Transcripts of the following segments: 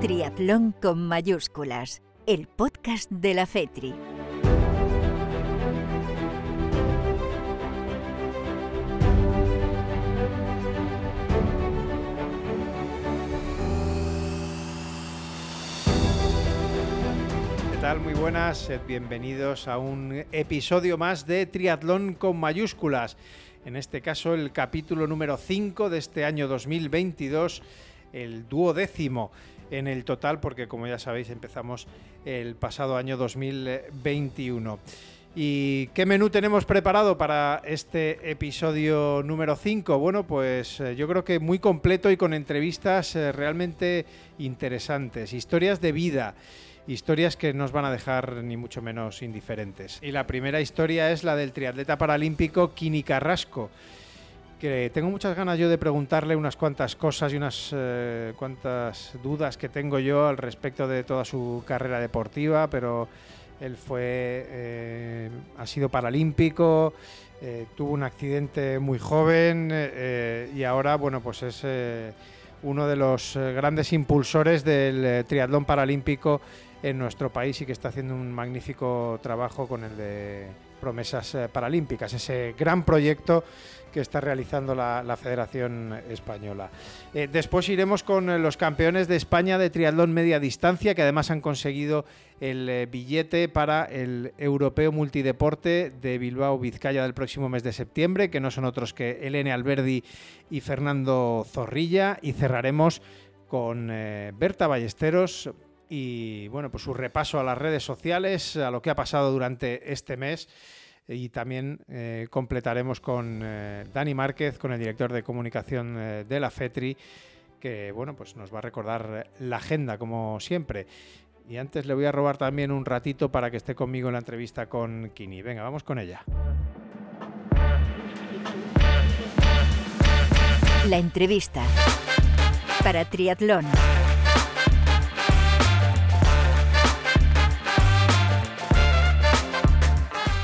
Triatlón con mayúsculas, el podcast de la FETRI. ¿Qué tal? Muy buenas, bienvenidos a un episodio más de Triatlón con mayúsculas. En este caso, el capítulo número 5 de este año 2022, el duodécimo en el total, porque como ya sabéis, empezamos el pasado año 2021. ¿Y qué menú tenemos preparado para este episodio número 5? Bueno, pues eh, yo creo que muy completo y con entrevistas eh, realmente interesantes, historias de vida, historias que nos van a dejar ni mucho menos indiferentes. Y la primera historia es la del triatleta paralímpico Kini Carrasco tengo muchas ganas yo de preguntarle unas cuantas cosas y unas eh, cuantas dudas que tengo yo al respecto de toda su carrera deportiva, pero él fue, eh, ha sido paralímpico, eh, tuvo un accidente muy joven y ahora, bueno, pues es uno de los grandes impulsores del triatlón paralímpico en nuestro país y que está haciendo un magnífico trabajo con el de promesas paralímpicas, ese gran proyecto que está realizando la, Federación Española. Eh, después iremos con eh, los campeones de España de triatlón media distancia, que además han conseguido el eh, billete para el Europeo Multideporte de Bilbao Vizcaya del próximo mes de septiembre, que no son otros que Elene Alberdi y Fernando Zorrilla. Y cerraremos con Berta Ballesteros y bueno, pues su repaso a las redes sociales, a lo que ha pasado durante este mes y también eh, completaremos con eh, Dani Márquez, con el director de comunicación eh, de la FETRI, que bueno, pues nos va a recordar la agenda como siempre. Y antes le voy a robar también un ratito para que esté conmigo en la entrevista con Kini. Venga, vamos con ella. La entrevista para Triatlón.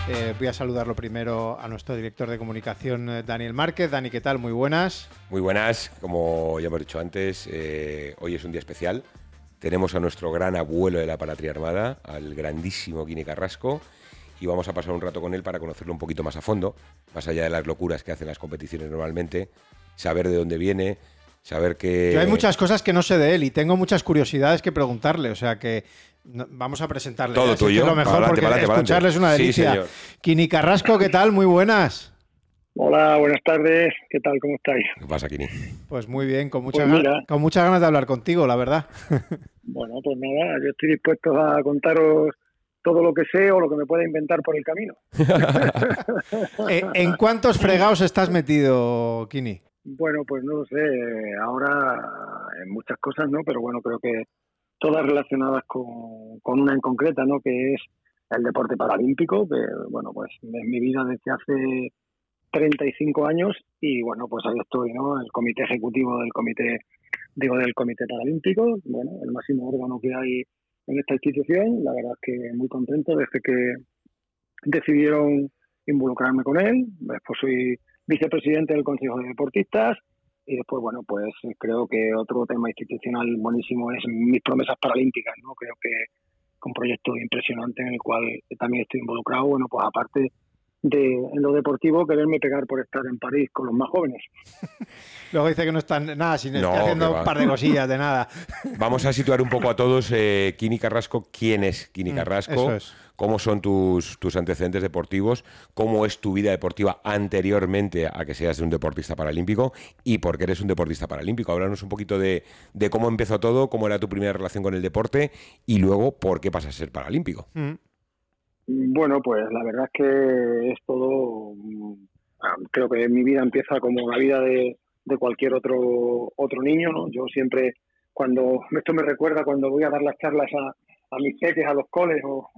Eh, voy a saludarlo primero a nuestro director de comunicación, eh, Daniel Márquez. Dani, ¿qué tal? Muy buenas. Muy buenas. Como ya hemos dicho antes, eh, hoy es un día especial. Tenemos a nuestro gran abuelo de la Palatria Armada, al grandísimo Guine Carrasco, y vamos a pasar un rato con él para conocerlo un poquito más a fondo, más allá de las locuras que hacen las competiciones normalmente, saber de dónde viene, saber que... hay muchas cosas que no sé de él y tengo muchas curiosidades que preguntarle, o sea que vamos a presentarle. Todo tuyo. lo mejor porque escucharle es una delicia. Kini Carrasco, ¿qué tal? Muy buenas. Hola, buenas tardes. ¿Qué tal? ¿Cómo estáis? ¿Qué pasa, Kini? Pues muy bien, con, muchas pues con muchas ganas de hablar contigo, la verdad. bueno, pues nada, yo estoy dispuesto a contaros todo lo que sé o lo que me pueda inventar por el camino. Eh, ¿En cuántos fregados estás metido, Kini? Bueno, pues no lo sé. Ahora en muchas cosas, ¿no? Pero bueno, creo que todas relacionadas con, con una en concreta, ¿no? Que es el deporte paralímpico, que bueno, pues es mi vida desde hace 35 años y bueno, pues ahí estoy, ¿no? El comité ejecutivo del comité, digo, del comité paralímpico, bueno, el máximo órgano que hay en esta institución, la verdad es que muy contento desde que decidieron involucrarme con él, después soy vicepresidente del Consejo de Deportistas y después, bueno, pues creo que otro tema institucional buenísimo es mis promesas paralímpicas, ¿no? Creo que un proyecto impresionante en el cual también estoy involucrado, bueno, pues aparte de en lo deportivo quererme pegar por estar en París con los más jóvenes. Luego dice que no están nada, sino no, haciendo un par de cosillas de nada. Vamos a situar un poco a todos, eh, Kini Carrasco, ¿quién es Kini mm, Carrasco? ¿Cómo son tus, tus antecedentes deportivos? ¿Cómo es tu vida deportiva anteriormente a que seas un deportista paralímpico? ¿Y por qué eres un deportista paralímpico? Háblanos un poquito de, de cómo empezó todo, cómo era tu primera relación con el deporte y luego por qué pasas a ser paralímpico. Mm. Bueno, pues la verdad es que es todo. Mm, creo que mi vida empieza como la vida de, cualquier otro otro niño, ¿no? Yo siempre, cuando esto me recuerda cuando voy a dar las charlas a, mis peques, a los coles o,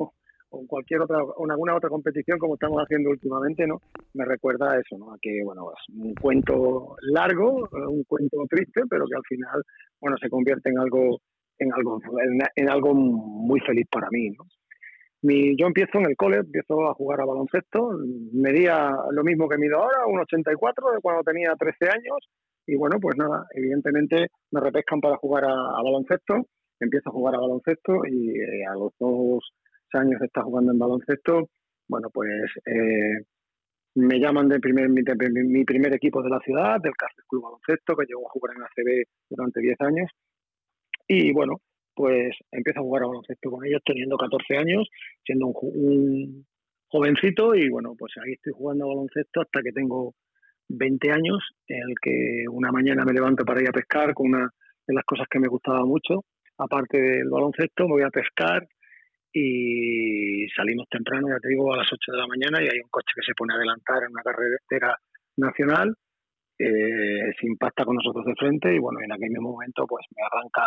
o, cualquier otra, o en alguna otra competición como estamos haciendo últimamente, ¿no? Me recuerda a eso, ¿no? A que, bueno, es un cuento largo, un cuento triste, pero que al final, bueno, se convierte en algo en algo en algo muy feliz para mí, ¿no? Yo empiezo en el cole, empiezo a jugar a baloncesto, medía lo mismo que mido ahora, un 84 de cuando tenía 13 años, y bueno, pues nada, evidentemente me repescan para jugar a, baloncesto, empiezo a jugar a baloncesto y a los dos años de jugando en baloncesto, bueno, pues me llaman de primer, mi, primer equipo de la ciudad, del Cáceres Club Baloncesto, que llegó a jugar en ACB durante 10 años. Y bueno, pues empiezo a jugar a baloncesto con ellos teniendo 14 años, siendo un, jovencito y bueno, pues ahí estoy jugando a baloncesto hasta que tengo 20 años, en el que una mañana me levanto para ir a pescar con una de las cosas que me gustaba mucho, aparte del baloncesto, voy a pescar y salimos temprano, ya te digo, a las 8 de la mañana y hay un coche que se pone a adelantar en una carretera nacional, eh, se impacta con nosotros de frente y bueno, en aquel momento pues me arranca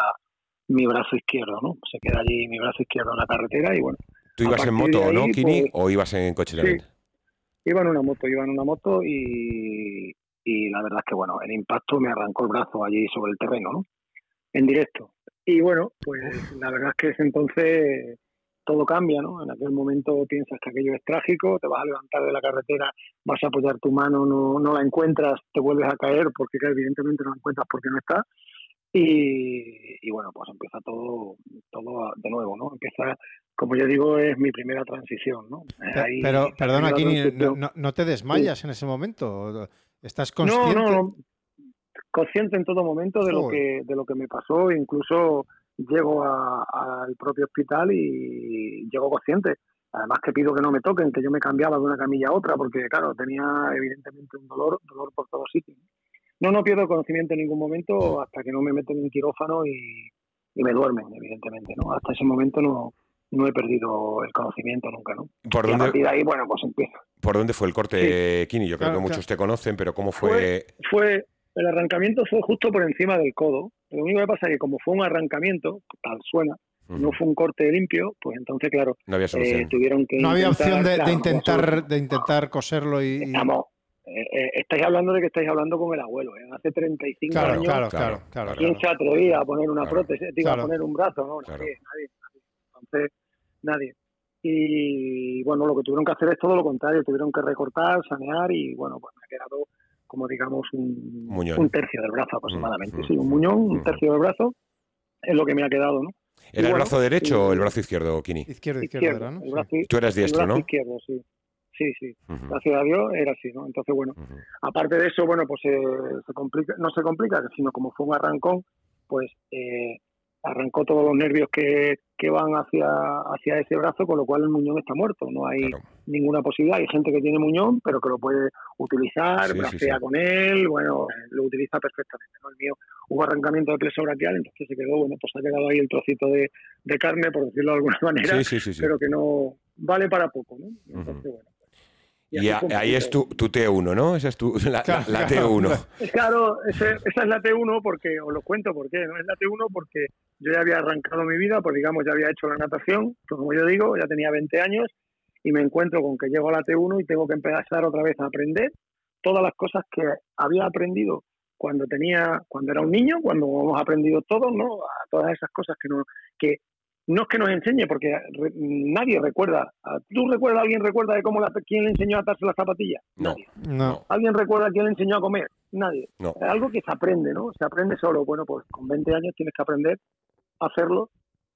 mi brazo izquierdo, ¿no? Se queda allí mi brazo izquierdo en la carretera y bueno. ¿Tú ibas en moto, no, Kini, pues, o ibas en coche de sí, Iba en una moto, iba en una moto y, y la verdad es que bueno, el impacto me arrancó el brazo allí sobre el terreno, ¿no? En directo. Y bueno, pues la verdad es que ese entonces todo cambia, ¿no? En aquel momento piensas que aquello es trágico, te vas a levantar de la carretera, vas a apoyar tu mano, no, no la encuentras, te vuelves a caer porque evidentemente no la encuentras porque no está. Y, bueno, pues empieza todo, todo de nuevo, ¿no? Empieza, como yo digo, es mi primera transición, ¿no? pero, perdona, aquí no, no, te desmayas en ese momento? ¿Estás consciente? No, no, consciente en todo momento de lo que de lo que me pasó, incluso llego al propio hospital y llego consciente. Además que pido que no me toquen, que yo me cambiaba de una camilla a otra, porque claro, tenía evidentemente un dolor, dolor por todos sitios. No, no pierdo conocimiento en ningún momento hasta que no me meten en un quirófano y, me duermen, evidentemente, ¿no? Hasta ese momento no, no he perdido el conocimiento nunca, ¿no? ¿Por dónde, ahí, bueno, pues empieza. ¿Por dónde fue el corte, Kini? Yo creo que muchos te conocen, pero ¿cómo fue? Fue, el arrancamiento fue justo por encima del codo. Lo único que pasa es que como fue un arrancamiento, tal suena, no fue un corte limpio, pues entonces, claro, no había eh, tuvieron que... No había opción de, intentar, de intentar coserlo y... Estamos, eh, eh, estáis hablando de que estáis hablando con el abuelo. Hace 35 años, claro, claro, claro, ¿quién se atrevía a poner una prótesis, digo, a poner un brazo? No, nadie, nadie, nadie. Entonces, nadie. Y bueno, lo que tuvieron que hacer es todo lo contrario, tuvieron que recortar, sanear y bueno, pues me ha quedado como digamos un, un tercio del brazo aproximadamente. Mm, sí, un muñón, un mm. tercio del brazo es lo que me ha quedado, ¿no? ¿Era el brazo derecho o el brazo izquierdo, Kini? Izquierdo, izquierdo, ¿no? Tú eras diestro, el brazo izquierdo, sí. Sí, sí. Gracias a Dios era así, ¿no? Entonces, bueno, aparte de eso, bueno, pues eh, se complica, no se complica, sino como fue un arrancón, pues eh, arrancó todos los nervios que, que van hacia, hacia ese brazo, con lo cual el muñón está muerto. No hay ninguna posibilidad. Hay gente que tiene muñón, pero que lo puede utilizar, sí, con él, bueno, lo utiliza perfectamente. ¿no? El mío hubo arrancamiento de pleso braquial, entonces se quedó, bueno, pues ha quedado ahí el trocito de, de carne, por decirlo de alguna manera, pero que no vale para poco. ¿no? Entonces, bueno. Y, ahí es tu, tu, T1, ¿no? Esa es tu, la, la, T1. Claro, esa es la T1 porque, os lo cuento por qué, ¿no? Es la T1 porque yo ya había arrancado mi vida, pues digamos, ya había hecho la natación, pues como yo digo, ya tenía 20 años y me encuentro con que llego a la T1 y tengo que empezar otra vez a aprender todas las cosas que había aprendido cuando tenía cuando era un niño, cuando hemos aprendido todos, ¿no? A todas esas cosas que no que no es que nos enseñe, porque nadie recuerda. ¿Tú recuerdas, alguien recuerda de cómo la, quién le enseñó a atarse las zapatillas? No, no. ¿Alguien recuerda quién le enseñó a comer? Nadie. No. Es algo que se aprende, ¿no? Se aprende solo. Bueno, pues con 20 años tienes que aprender a hacerlo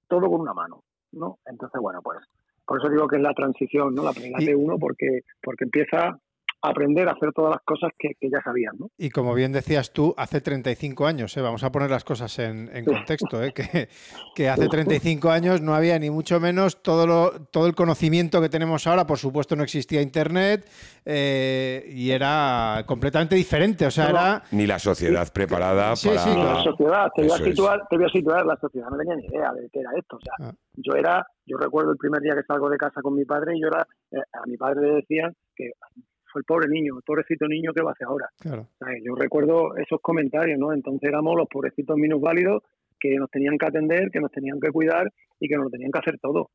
todo con una mano, ¿no? Entonces, bueno, pues por eso digo que es la transición, ¿no? La primera de uno, porque, porque empieza aprender a hacer todas las cosas que, ya sabían. ¿no? Y como bien decías tú, hace 35 años, ¿eh? vamos a poner las cosas en, contexto, ¿eh? que, que, hace 35 años no había ni mucho menos todo, lo, todo el conocimiento que tenemos ahora, por supuesto no existía Internet eh, y era completamente diferente. O sea, era... Ni la sociedad preparada para... Sí, la sociedad, te voy, a situar, te voy a situar, la sociedad no tenía ni idea de qué era esto. O sea, ah. yo era, yo recuerdo el primer día que salgo de casa con mi padre y yo era, eh, a mi padre le decían que el pobre niño, el pobrecito niño que va a hacer ahora. Yo recuerdo esos comentarios, ¿no? Entonces éramos los pobrecitos minusválidos que nos tenían que atender, que nos tenían que cuidar y que nos tenían que hacer todo.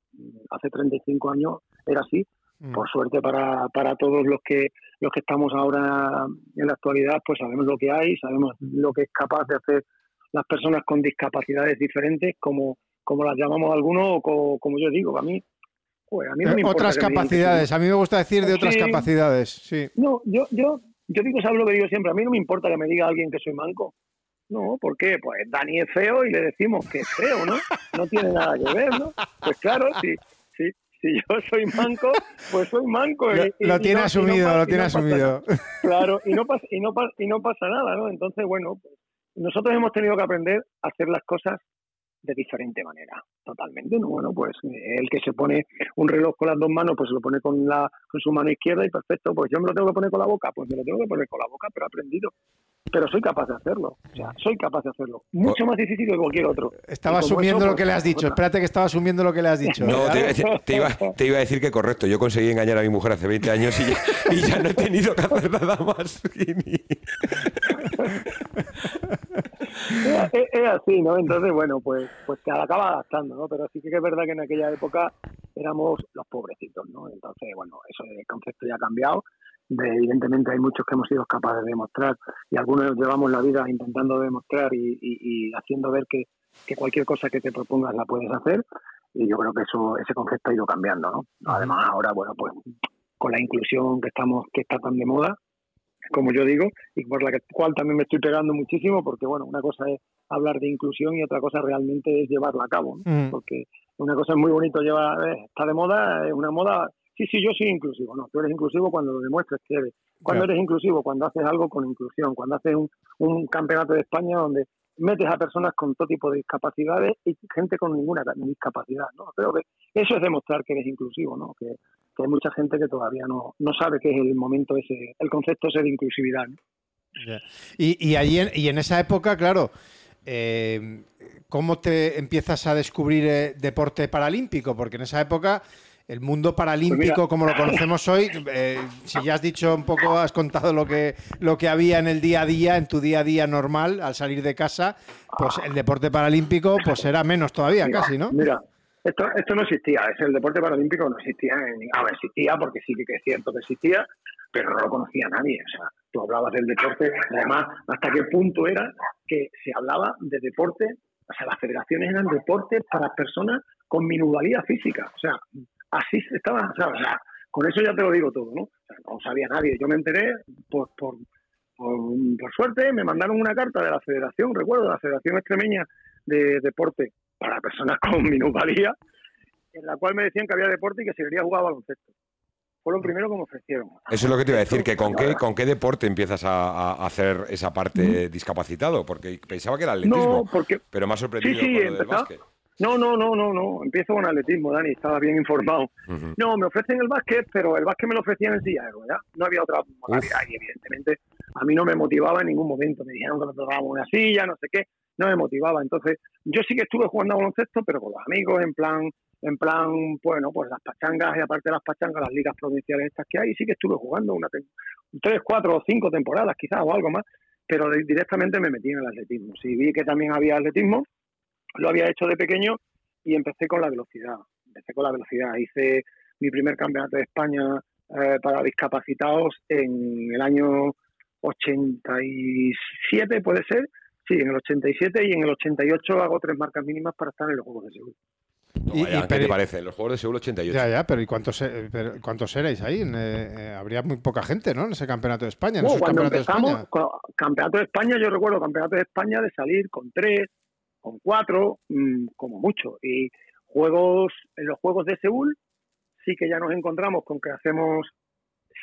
Hace 35 años era así. Mm. Por suerte para, para todos los que los que estamos ahora en la actualidad, pues sabemos lo que hay, sabemos lo que es capaz de hacer las personas con discapacidades diferentes, como, como las llamamos algunos, o como yo digo, a mí eh, otras capacidades, a mí me gusta decir de otras capacidades, sí. No, yo, yo, yo digo, sabes lo que digo siempre, a mí no me importa que me diga alguien que soy manco. No, ¿por qué? Pues Dani es feo y le decimos que es feo, ¿no? No tiene nada que ver, ¿no? Pues claro, si, si, si yo soy manco, pues soy manco. lo tiene asumido, lo tiene asumido. claro, y no, pasa, y, no, y no pasa nada, ¿no? Entonces, bueno, pues, nosotros hemos tenido que aprender a hacer las cosas de diferente manera, totalmente. ¿no? Bueno, pues eh, el que se pone un reloj con las dos manos, pues se lo pone con, la, con su mano izquierda y perfecto, pues yo me lo tengo que poner con la boca, pues me lo tengo que poner con la boca, pero he aprendido. Pero soy capaz de hacerlo, o sea, soy capaz de hacerlo. Mucho más difícil que cualquier otro. Estaba asumiendo lo que le has dicho, espérate que estaba asumiendo lo que le has dicho. No, te, iba, te, iba, a decir que correcto, yo conseguí engañar a mi mujer hace 20 años y ya, y ya no he tenido que hacer nada más. es, así, ¿no? Entonces, bueno, pues, pues se acaba adaptando, ¿no? Pero sí que es verdad que en aquella época éramos los pobrecitos, ¿no? Entonces, bueno, eso el concepto ya ha cambiado. evidentemente hay muchos que hemos sido capaces de demostrar y algunos llevamos la vida intentando demostrar y, haciendo ver que, cualquier cosa que te propongas la puedes hacer y yo creo que eso ese concepto ha ido cambiando, ¿no? Además ahora, bueno, pues con la inclusión que estamos que está tan de moda, como yo digo, y por la cual también me estoy pegando muchísimo, porque bueno, una cosa es hablar de inclusión y otra cosa realmente es llevarla a cabo, mm. porque una cosa es muy bonito llevar, eh, está de moda, es una moda, sí, sí, yo soy inclusivo, no, tú eres inclusivo cuando lo demuestras que eres. Cuando eres inclusivo, cuando haces algo con inclusión, cuando haces un, un campeonato de España donde metes a personas con todo tipo de discapacidades y gente con ninguna discapacidad, ¿no? Creo que eso es demostrar que eres inclusivo, ¿no? Que, hay mucha gente que todavía no, no sabe qué es el momento ese, el concepto ese de inclusividad. Y, y, allí en, y en esa época, claro, eh, ¿cómo te empiezas a descubrir eh, deporte paralímpico? Porque en esa época el mundo paralímpico pues como lo conocemos hoy, eh, si ya has dicho un poco, has contado lo que, lo que había en el día a día, en tu día a día normal, al salir de casa, pues el deporte paralímpico pues era menos todavía casi, ¿no? Mira, esto, esto no existía, es el deporte paralímpico no existía, en, a ver, existía porque sí que es cierto que existía, pero no lo conocía nadie, o sea, tú hablabas del deporte, además, hasta qué punto era que se hablaba de deporte, o sea, las federaciones eran deportes para personas con minusvalía física, o sea, así estaba, o sea, con eso ya te lo digo todo, ¿no? O sea, no sabía nadie, yo me enteré por, por, por, suerte, me mandaron una carta de la federación, recuerdo, de la Federación Extremeña de Deporte para personas con minusvalía, en la cual me decían que había deporte y que se quería jugar baloncesto. Fue lo primero que me ofrecieron. Eso es lo que te iba a decir, que con qué, con qué deporte empiezas a, hacer esa parte discapacitado, porque pensaba que era atletismo, porque, pero más sorprendido sí, con lo del básquet. No, no, no, no, no. Empiezo con atletismo, Dani, estaba bien informado. No, me ofrecen el básquet, pero el básquet me lo ofrecían en silla ¿ya? No había otra modalidad y evidentemente a mí no me motivaba en ningún momento. Me dijeron que nos tomábamos una silla, no sé qué, no me motivaba. Entonces, yo sí que estuve jugando a baloncesto, pero con los amigos, en plan, en plan, bueno, pues las pachangas y aparte de las pachangas, las ligas provinciales estas que hay, sí que estuve jugando una tres, cuatro o cinco temporadas quizás o algo más, pero directamente me metí en el atletismo. Sí, vi que también había atletismo, lo había hecho de pequeño y empecé con la velocidad. Empecé con la velocidad. Hice mi primer campeonato de España eh, para discapacitados en el año 87, puede ser. Sí, en el 87 y en el 88 hago tres marcas mínimas para estar en los Juegos de Seúl. ¿Qué te parece? Los Juegos de Seúl 88. Ya, ya, pero ¿y cuántos, cuántos erais ahí? Eh, eh, habría muy poca gente, ¿no? En ese Campeonato de España. cuando empezamos, Campeonato de España, yo recuerdo Campeonato de España de salir con tres, con cuatro, mm, como mucho. Y juegos, en los Juegos de Seúl sí que ya nos encontramos con que hacemos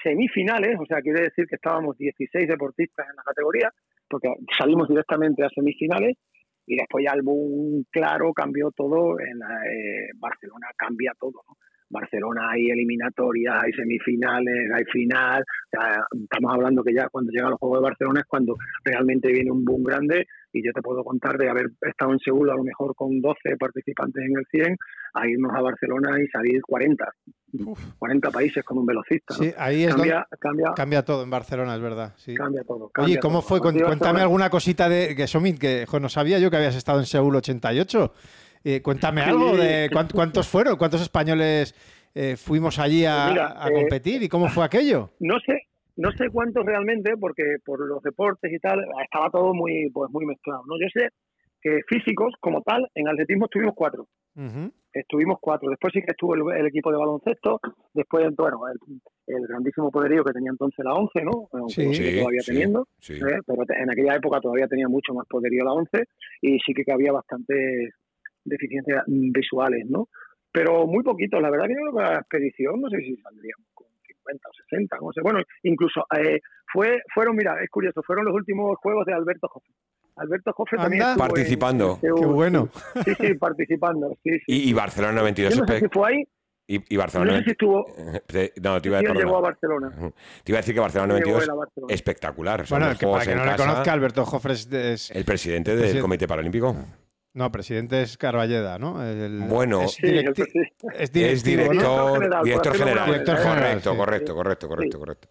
semifinales, o sea, quiere decir que estábamos 16 deportistas en la categoría, porque salimos directamente a semifinales y después ya el claro cambió todo en eh, Barcelona cambia todo ¿no? Barcelona hay eliminatorias hay semifinales hay final estamos hablando que ya cuando llegan los Juegos de Barcelona es cuando realmente viene un boom grande y yo te puedo contar de haber estado en Seúl a lo mejor con 12 participantes en el 100 a irnos a Barcelona y salir 40 40 países con un velocista sí, ahí es cambia, cambia, cambia, todo en Barcelona es verdad sí. cambia todo oye ¿cómo fue? cuéntame alguna cosita de que Somit que no sabía yo que habías estado en Seúl 88 eh, cuéntame algo de cuántos fueron cuántos españoles eh, fuimos allí a, pues eh, competir y cómo fue aquello no sé no sé cuántos realmente, porque por los deportes y tal, estaba todo muy, pues muy mezclado. ¿no? Yo sé que físicos, como tal, en atletismo tuvimos cuatro. Estuvimos cuatro. Después sí que estuvo el, equipo de baloncesto. Después, bueno, el, grandísimo poderío que tenía entonces la ONCE, ¿no? sí, todavía teniendo. ¿eh? Pero en aquella época todavía tenía mucho más poderío la ONCE y sí que había bastantes deficiencias visuales, ¿no? Pero muy poquito. La verdad que no la expedición, no sé si saldríamos con 50 o 60, no sé. Bueno, incluso eh, fue, fueron, mira, es curioso, fueron los últimos juegos de Alberto José. Alberto Jofre también participando. Qué bueno. Sí, sí, participando. Sí, sí. Y, Barcelona 92. Yo no sé si fue ahí. Y, y, Barcelona. No sé si estuvo. No, te iba a, decir, llegó a Barcelona. Te iba a decir que Barcelona 92 espectacular. Bueno, que para que no le conozca, Alberto Jofre es, el presidente del Comité Paralímpico. No, presidente es Carballeda, ¿no? bueno, es, es, director, ¿no? director general. Director general. Correcto, correcto, correcto, correcto, correcto.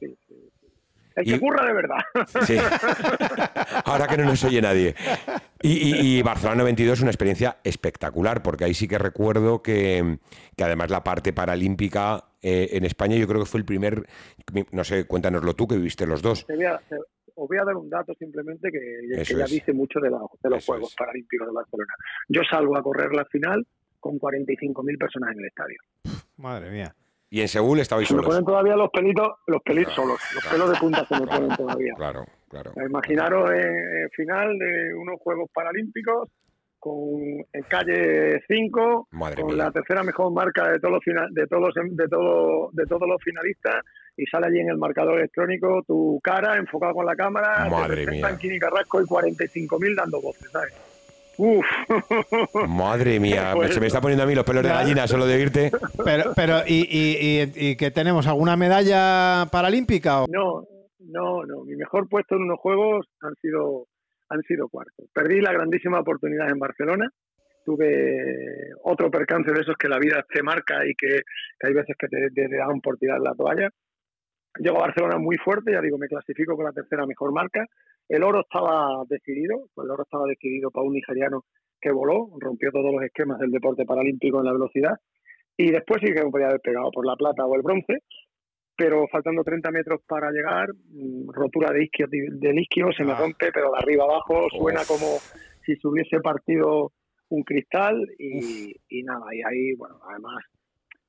El que curra de verdad. Sí. Ahora que no nos oye nadie. Y, Barcelona 92 es una experiencia espectacular, porque ahí sí que recuerdo que, además la parte paralímpica eh, en España yo creo que fue el primer, no sé, cuéntanoslo tú, que viviste los dos. Os voy a dar un dato simplemente que, ya dice mucho de, los Juegos Paralímpicos de Barcelona. Yo salgo a correr la final con 45.000 personas en el estadio. Madre mía. Y en Seúl estabais solos. Me ponen todavía los pelitos, los pelitos solos, los pelos de punta se me ponen todavía. Claro, claro. Imaginaros en, final de unos Juegos Paralímpicos con en calle 5, con la tercera mejor marca de todos los final, de todos de todo, de todos los finalistas y sale allí en el marcador electrónico tu cara enfocada con la cámara, Madre mía. Kini Carrasco y 45.000 dando voces, ¿sabes? Uf. Madre mía, pues se me está poniendo a mí los pelos de gallina solo de irte. Pero, pero ¿y, y, y, que tenemos? ¿Alguna medalla paralímpica? O? No, no, no. Mi mejor puesto en unos juegos han sido, han sido cuartos. Perdí la grandísima oportunidad en Barcelona. Tuve otro percance de esos que la vida te marca y que, hay veces que te, te, dan por tirar la toalla. Llego a Barcelona muy fuerte, ya digo, me clasifico con la tercera mejor marca el oro estaba decidido, pues el oro estaba decidido para un nigeriano que voló, rompió todos los esquemas del deporte paralímpico en la velocidad. Y después sí que me podía haber pegado por la plata o el bronce, pero faltando 30 metros para llegar, mm, rotura de isquio, del isquio, se me ah. rompe, pero de arriba abajo suena como si se hubiese partido un cristal y, y nada, y ahí, bueno, además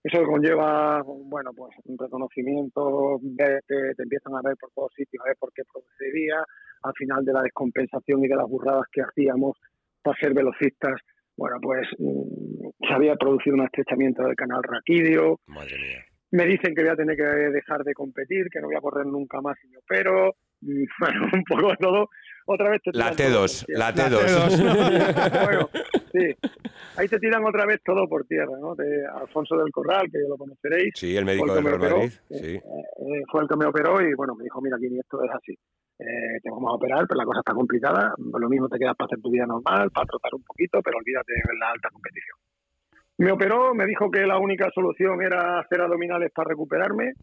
eso conlleva, bueno, pues un reconocimiento, te, te, empiezan a ver por todos sitios, a ver por qué procedería, al final de la descompensación y de las burradas que hacíamos para ser velocistas, bueno, pues mm, se había producido un estrechamiento del canal raquídeo. Madre mía. Me dicen que voy a tener que dejar de competir, que no voy a correr nunca más si me opero. Bueno, un poco de todo. Otra vez te La T2, la T2. bueno, sí. Ahí te tiran otra vez todo por tierra, ¿no? De Alfonso del Corral, que lo conoceréis. Sí, el médico de Real Madrid. Sí. Eh, eh, fue el que me operó y, bueno, me dijo, mira, Kini, esto es así eh, te vamos a operar, pero la cosa está complicada, lo mismo te quedas para hacer tu vida normal, para trotar un poquito, pero olvídate de la alta competición. Me operó, me dijo que la única solución era hacer abdominales para recuperarme,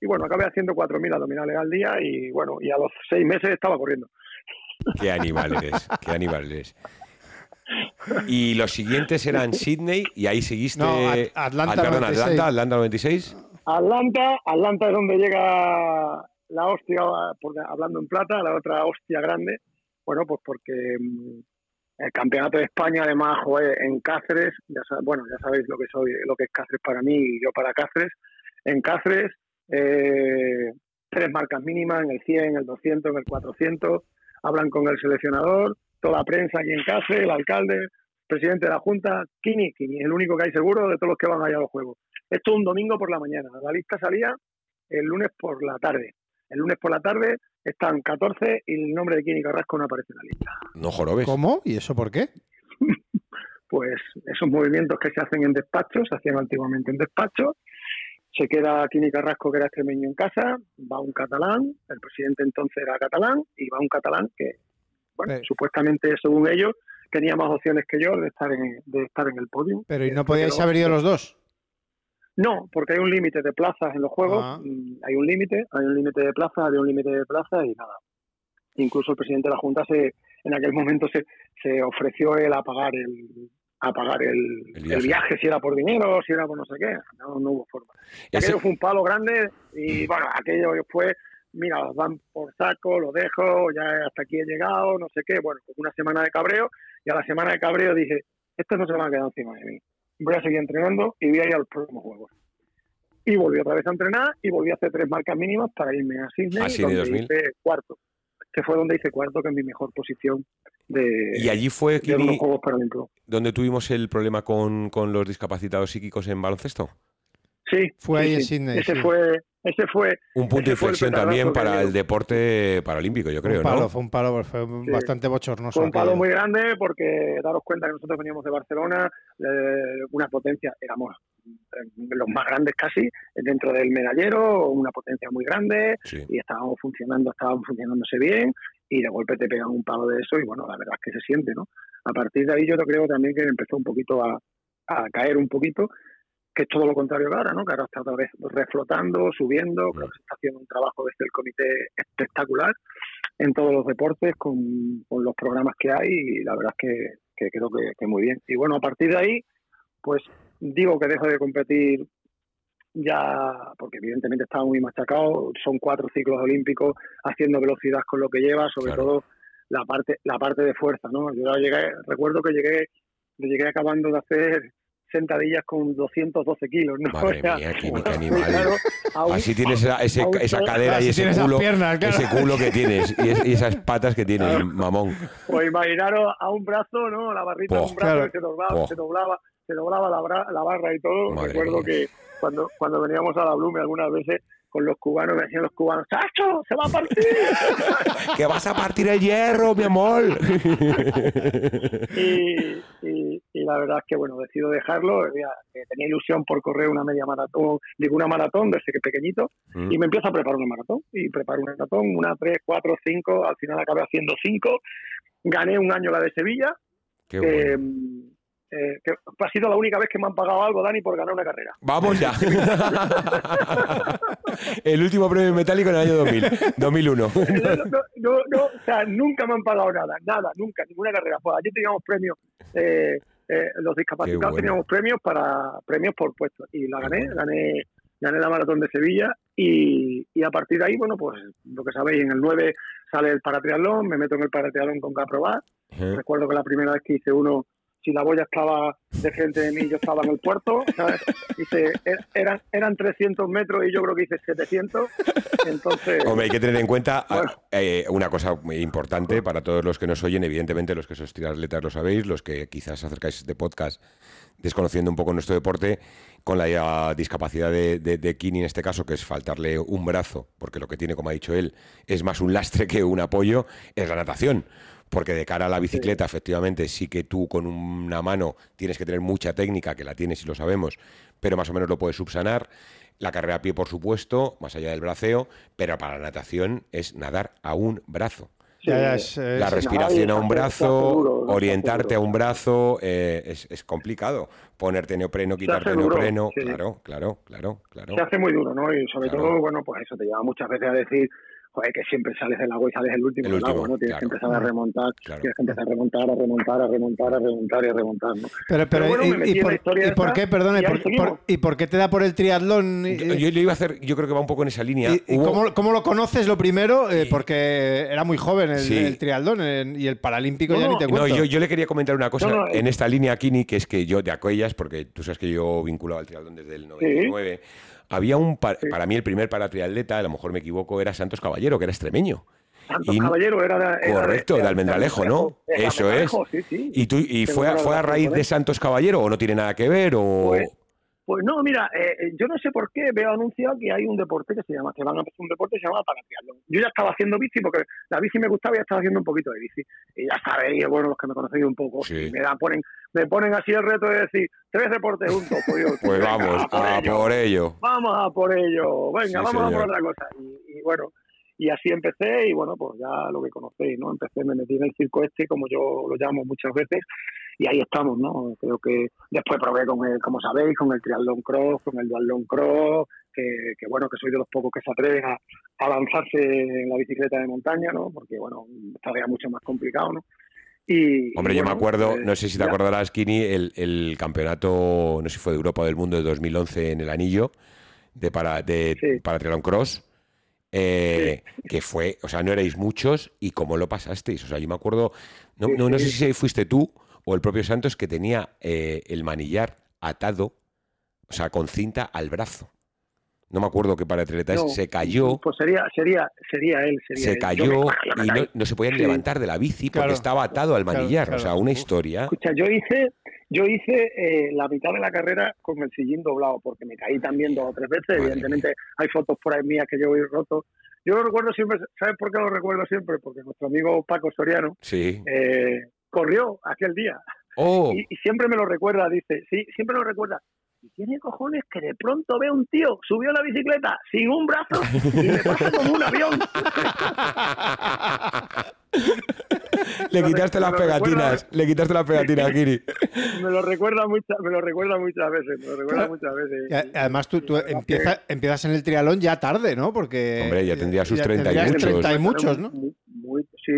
y bueno, acabé haciendo 4.000 abdominales al día, y bueno, y a los seis meses estaba corriendo. Qué animal eres, qué animal eres. Y los siguientes eran Sydney, y ahí seguiste... No, Atlanta, Atlanta, Atlanta 96. Atlanta, Atlanta es donde llega la hostia, hablando en plata, la otra hostia grande, bueno, pues porque mm, el campeonato de España además jugué en Cáceres, ya bueno, ya sabéis lo que soy, lo que es Cáceres para mí y yo para Cáceres, en Cáceres, eh, tres marcas mínimas, en el 100, en el 200, en el 400, hablan con el seleccionador, toda la prensa aquí en Cáceres, el alcalde, presidente de la Junta, Kini, Kini, el único que hay seguro de todos los que van allá a los juegos. Esto un domingo por la mañana, la lista salía el lunes por la tarde. El lunes por la tarde están 14 y el nombre de Kini Carrasco no aparece en la lista. No jorobes. ¿Cómo? ¿Y eso por qué? pues esos movimientos que se hacen en despachos, se hacían antiguamente en despachos. Se queda Kini Carrasco, que era extremeño en casa, va un catalán, el presidente entonces era catalán, y va un catalán que, bueno, supuestamente, según ellos, tenía más opciones que yo de estar en, de estar en el podio. Pero ¿y no podíais haber ido los dos? No, porque hay un límite de plazas en los juegos, ah. hay un límite, hay un límite de plazas, hay un límite de plazas y nada. Incluso el presidente de la Junta se, en aquel momento se, se ofreció él a pagar el a pagar el, viaje. si era por dinero, si era por no sé qué, no, hubo forma. Aquello fue un palo grande y bueno, aquello fue, mira, los dan por saco, lo dejo, ya hasta aquí he llegado, no sé qué, bueno, una semana de cabreo y a la semana de cabreo dije, estos no se van a quedar encima de mí voy a seguir entrenando y voy a ir a los próximos Juegos. Y volví otra vez a entrenar y volví a hacer tres marcas mínimas para irme a Sydney, donde hice cuarto, que fue donde hice cuarto, que es mi mejor posición de, y allí fue de los Juegos Paralímpicos. donde tuvimos el problema con, con los discapacitados psíquicos en baloncesto. Sí, fue sí, ahí en. Sydney. Ese sí. fue, ese fue Un punto de inflexión también para el deporte paralímpico, yo creo, un palo, ¿no? Fue un palo, fue Sí. bastante bochornoso. Fue un palo muy grande porque daros cuenta que nosotros veníamos de Barcelona, eh, una potencia, éramos los más grandes casi dentro del medallero, una potencia muy grande Sí. y estábamos funcionando, estábamos funcionándose bien y de golpe te pegan un palo de eso y bueno, la verdad es que se siente, ¿no? A partir de ahí yo creo también que empezó un poquito a, a caer un poquito, que es todo lo contrario que ahora, ¿no? Que ahora está otra vez reflotando, subiendo, creo que se está haciendo un trabajo desde el comité espectacular en todos los deportes con, con los programas que hay y la verdad es que, que creo que, que muy bien. Y bueno, a partir de ahí, pues digo que dejo de competir ya, porque evidentemente estaba muy machacado, son cuatro ciclos olímpicos haciendo velocidad con lo que lleva, sobre Claro. todo la parte la parte de fuerza, ¿no? Yo llegué, recuerdo que llegué llegué acabando de hacer sentadillas con 212 kilos, ¿no? Madre O sea, mía, Kini, qué sí, animal. claro, aún- Así tienes esa, ese- esa cadera y ese culo, piernas, claro. ese culo que tienes y, es- y esas patas que tienes, mamón. Pues imaginaros a un brazo, ¿no? La barrita de un brazo que se doblaba, se doblaba, se doblaba la, bra- la barra y todo. Madre Recuerdo mía. que cuando, cuando veníamos a la Blume algunas veces con los cubanos, me decían los cubanos, ¡Chacho! ¡Se va a partir! Que vas a partir el hierro, mi amor. y, y- y la verdad es que, bueno, decido dejarlo. Tenía ilusión por correr una media maratón, digo, una maratón desde que pequeñito, Mm. y me empiezo a preparar una maratón. Y preparo una maratón, una, tres, cuatro, cinco, al final acabé haciendo cinco. Gané un año la de Sevilla, Qué que, bueno. Eh, que ha sido la única vez que me han pagado algo, Dani, por ganar una carrera. Vamos ya. el último premio metálico en el año 2000, 2001. No, no, no, o sea, nunca me han pagado nada, nada, nunca, ninguna carrera. Pues allí teníamos premios, eh, eh, los discapacitados bueno. teníamos premios para premios por puestos y la gané, bueno. gané, gané la maratón de Sevilla y, y a partir de ahí, bueno, pues lo que sabéis, en el 9 sale el paratriatlón, me meto en el paratriatlón con Caprobar. ¿Eh? Recuerdo que la primera vez que hice uno, si la boya estaba de frente de mí, yo estaba en el puerto, ¿sabes? Hice, er- eran, eran 300 metros y yo creo que hice 700. Entonces, Hombre, hay que tener en cuenta Bueno. eh, una cosa muy importante para todos los que nos oyen, evidentemente los que sois triatletas lo sabéis, los que quizás acercáis este podcast desconociendo un poco nuestro deporte, con la discapacidad de, de, de Kini en este caso, que es faltarle un brazo, porque lo que tiene, como ha dicho él, es más un lastre que un apoyo, es la natación. Porque de cara a la bicicleta, efectivamente, sí que tú con una mano tienes que tener mucha técnica, que la tienes y lo sabemos, pero más o menos lo puedes subsanar. La carrera a pie, por supuesto, más allá del braceo, pero para la natación es nadar a un brazo. Es, eh, La respiración a un brazo, orientarte a un brazo, eh, es, es complicado. Ponerte neopreno, quitarte neopreno, sí. claro, claro, claro, claro. se hace muy duro, ¿no? Y sobre Claro. todo, bueno, pues eso te lleva muchas veces a decir, joder, que siempre sales del agua y sales el último El del agua, ¿no? Tienes que empezar a remontar, Claro. tienes que empezar a remontar, a remontar, a remontar, a remontar y a remontar, ¿no? Pero, pero, Pero bueno, ¿y, me metí y en la por, historia y por esta qué, perdona, y por, seguimos. por- y por qué te da por el triatlón? Yo, yo le iba a hacer, yo creo que va un poco en esa línea. ¿Y, y Hubo- cómo, cómo lo conoces lo primero? Eh, porque era muy joven el, Sí. el triatlón y el paralímpico No, ya ni no, te No, cuento. yo, yo le quería comentar una cosa No, no, eh. en esta línea, Kini, que es que yo de aquellas, porque tú sabes que yo vinculado al triatlón desde el 99, había un, pa- Sí. para mí el primer paratriatleta, a lo mejor me equivoco, era Santos Caballero, que era extremeño. Santos Y- Caballero era, de- era Correcto, de Almendralejo, ¿no? Eso Sí, sí. ¿Y, tú, y fue, fue a raíz de. Santos Caballero o no tiene nada que ver? O... Pues, Pues no, mira, eh, yo no sé por qué veo anunciado que hay un deporte que se llama, que van a hacer un deporte que se llama paratriatlón. Yo ya estaba haciendo bici porque la bici me gustaba y ya estaba haciendo un poquito de bici. Y ya sabéis, bueno, los que me conocéis un poco, Sí. me, da, ponen, me ponen así el reto de decir, tres deportes juntos, pues yo, Pues venga, vamos, a por a ello. por ello. Vamos a por ello, venga, Sí, vamos a por otra cosa. Y, y bueno, y así empecé y bueno, pues ya lo que conocéis, ¿no? Empecé, me metí en el circo este, como yo lo llamo muchas veces, y ahí estamos, ¿no? Creo que después probé con el, como sabéis, con el triatlón cross, con el duatlón cross, que, que bueno, que soy de los pocos que se atreven a, a lanzarse en la bicicleta de montaña, ¿no? Porque bueno, todavía mucho más complicado, ¿no? Y, Hombre, y yo me acuerdo, pues, no sé si te ya. acordarás, Kini, el, el campeonato, no sé si fue de Europa o del Mundo de 2011 en el Anillo, de, para, de Sí. para Triathlon Cross, eh, que fue, o sea, no erais muchos y cómo lo pasasteis. O sea, yo me acuerdo, no, no, sé si fuiste tú o el propio Santos que tenía eh, el manillar atado, o sea, con cinta al brazo. No me acuerdo qué paratleta es, se cayó. Pues sería, sería, sería él. se cayó y no, se podía levantar de la bici porque estaba atado al manillar. o sea, una historia. Escucha, yo hice, yo hice eh, la mitad de la carrera con el sillín doblado porque me caí también dos o tres veces. Evidentemente hay fotos por ahí mías que yo voy roto. Yo lo recuerdo siempre, ¿sabes por qué lo recuerdo siempre? Porque nuestro amigo Paco Soriano sí. Eh, corrió aquel día. Oh. Y, y, siempre me lo recuerda, dice, sí, siempre lo recuerda y tiene cojones que de pronto ve un tío subió la bicicleta sin un brazo y le pasa como un avión. le quitaste las pegatinas, le quitaste las pegatinas, Kiri. Me lo recuerda muchas, me lo recuerda muchas veces, me lo recuerda muchas veces. además tú, tú empiezas, empiezas en el trialón ya tarde, ¿no? Porque hombre, ya tendría sus 30 y muchos. 30 y muchos, ¿no? sí,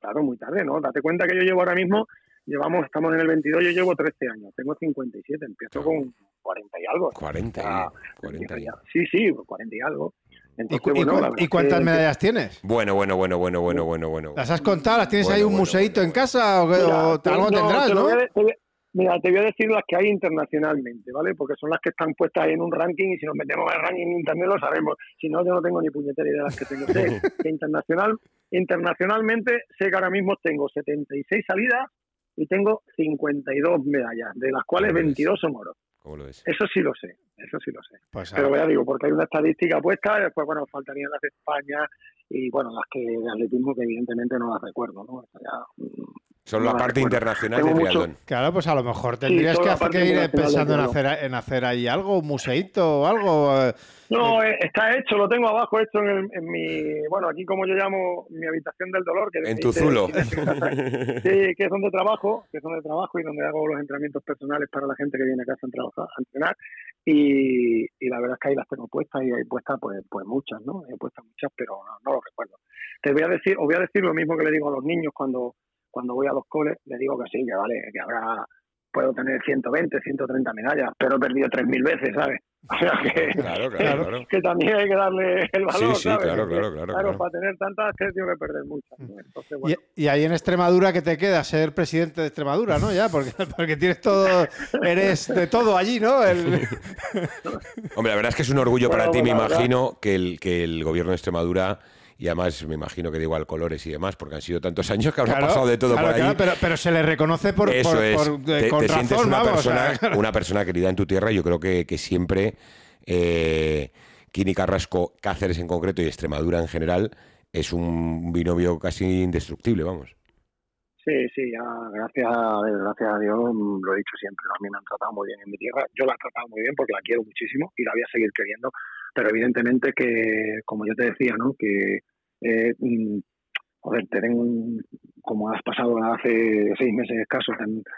claro, muy tarde, ¿no? Date cuenta que yo llevo ahora mismo llevamos, estamos en el 22, yo llevo 13 años, tengo 57, empiezo con 40 y algo. 40, 40 Sí, sí, 40 y algo. ¿Y, cuántas medallas tienes? Bueno, bueno, bueno, bueno, bueno, bueno, bueno. ¿Las has contado? ¿Las tienes ahí un museito en casa o, algo tendrás, no? mira, te voy a decir las que hay internacionalmente, ¿vale? Porque son las que están puestas ahí en un ranking y si nos metemos en el ranking internet lo sabemos. Si no, yo no tengo ni puñetera idea de las que tengo. Sé que internacional, internacionalmente sé que ahora mismo tengo 76 salidas y tengo 52 medallas, de las cuales 22 son oro. ¿Cómo lo ves? Eso sí lo sé, eso sí lo sé. Pues Pero ya digo, porque hay una estadística puesta, después, bueno, faltarían las de España y, bueno, las que de atletismo que evidentemente no las recuerdo, ¿no? Son la parte internacional de triatlón. Claro, pues a lo mejor tendrías que, hacer, que ir pensando en hacer, en hacer ahí algo, un museito o algo. Eh, no, eh, está hecho, lo tengo abajo hecho en, mi, bueno, aquí como yo llamo mi habitación del dolor. Que en tu zulo. sí, que es donde trabajo, que es donde trabajo y donde hago los entrenamientos personales para la gente que viene a casa a, trabajar, a entrenar. Y, la verdad es que ahí las tengo puestas y hay puestas pues, pues muchas, ¿no? He puestas muchas, pero no, lo recuerdo. Te voy a decir, os voy a decir lo mismo que le digo a los niños cuando, cuando voy a los coles, le digo que sí, que vale, que habrá puedo tener 120, 130 medallas, pero he perdido 3.000 veces, ¿sabes? O sea que, claro, claro, que, también hay que darle el valor, sí, sí, Claro, claro, claro, claro, para tener tantas he tenido que perder muchas. Entonces, bueno. y, ahí en Extremadura, ¿qué te queda? Ser presidente de Extremadura, ¿no? Ya, porque, porque tienes todo, eres de todo allí, ¿no? Hombre, la verdad es que es un orgullo para ti, me imagino, que el, que el gobierno de Extremadura y además me imagino que da igual colores y demás, porque han sido tantos años que habrá pasado de todo por ahí. Pero, pero, se le reconoce por, Eso por, es. te, sientes una, persona, una persona querida en tu tierra. Yo creo que, que siempre eh, Kini Carrasco, Cáceres en concreto y Extremadura en general es un binomio casi indestructible, vamos. Sí, sí, ya, gracias, gracias a Dios, lo he dicho siempre, a mí me han tratado muy bien en mi tierra, yo la he tratado muy bien porque la quiero muchísimo y la voy a seguir queriendo, pero evidentemente que, como yo te decía, ¿no? que eh, joder, tener como has pasado hace seis meses escasos,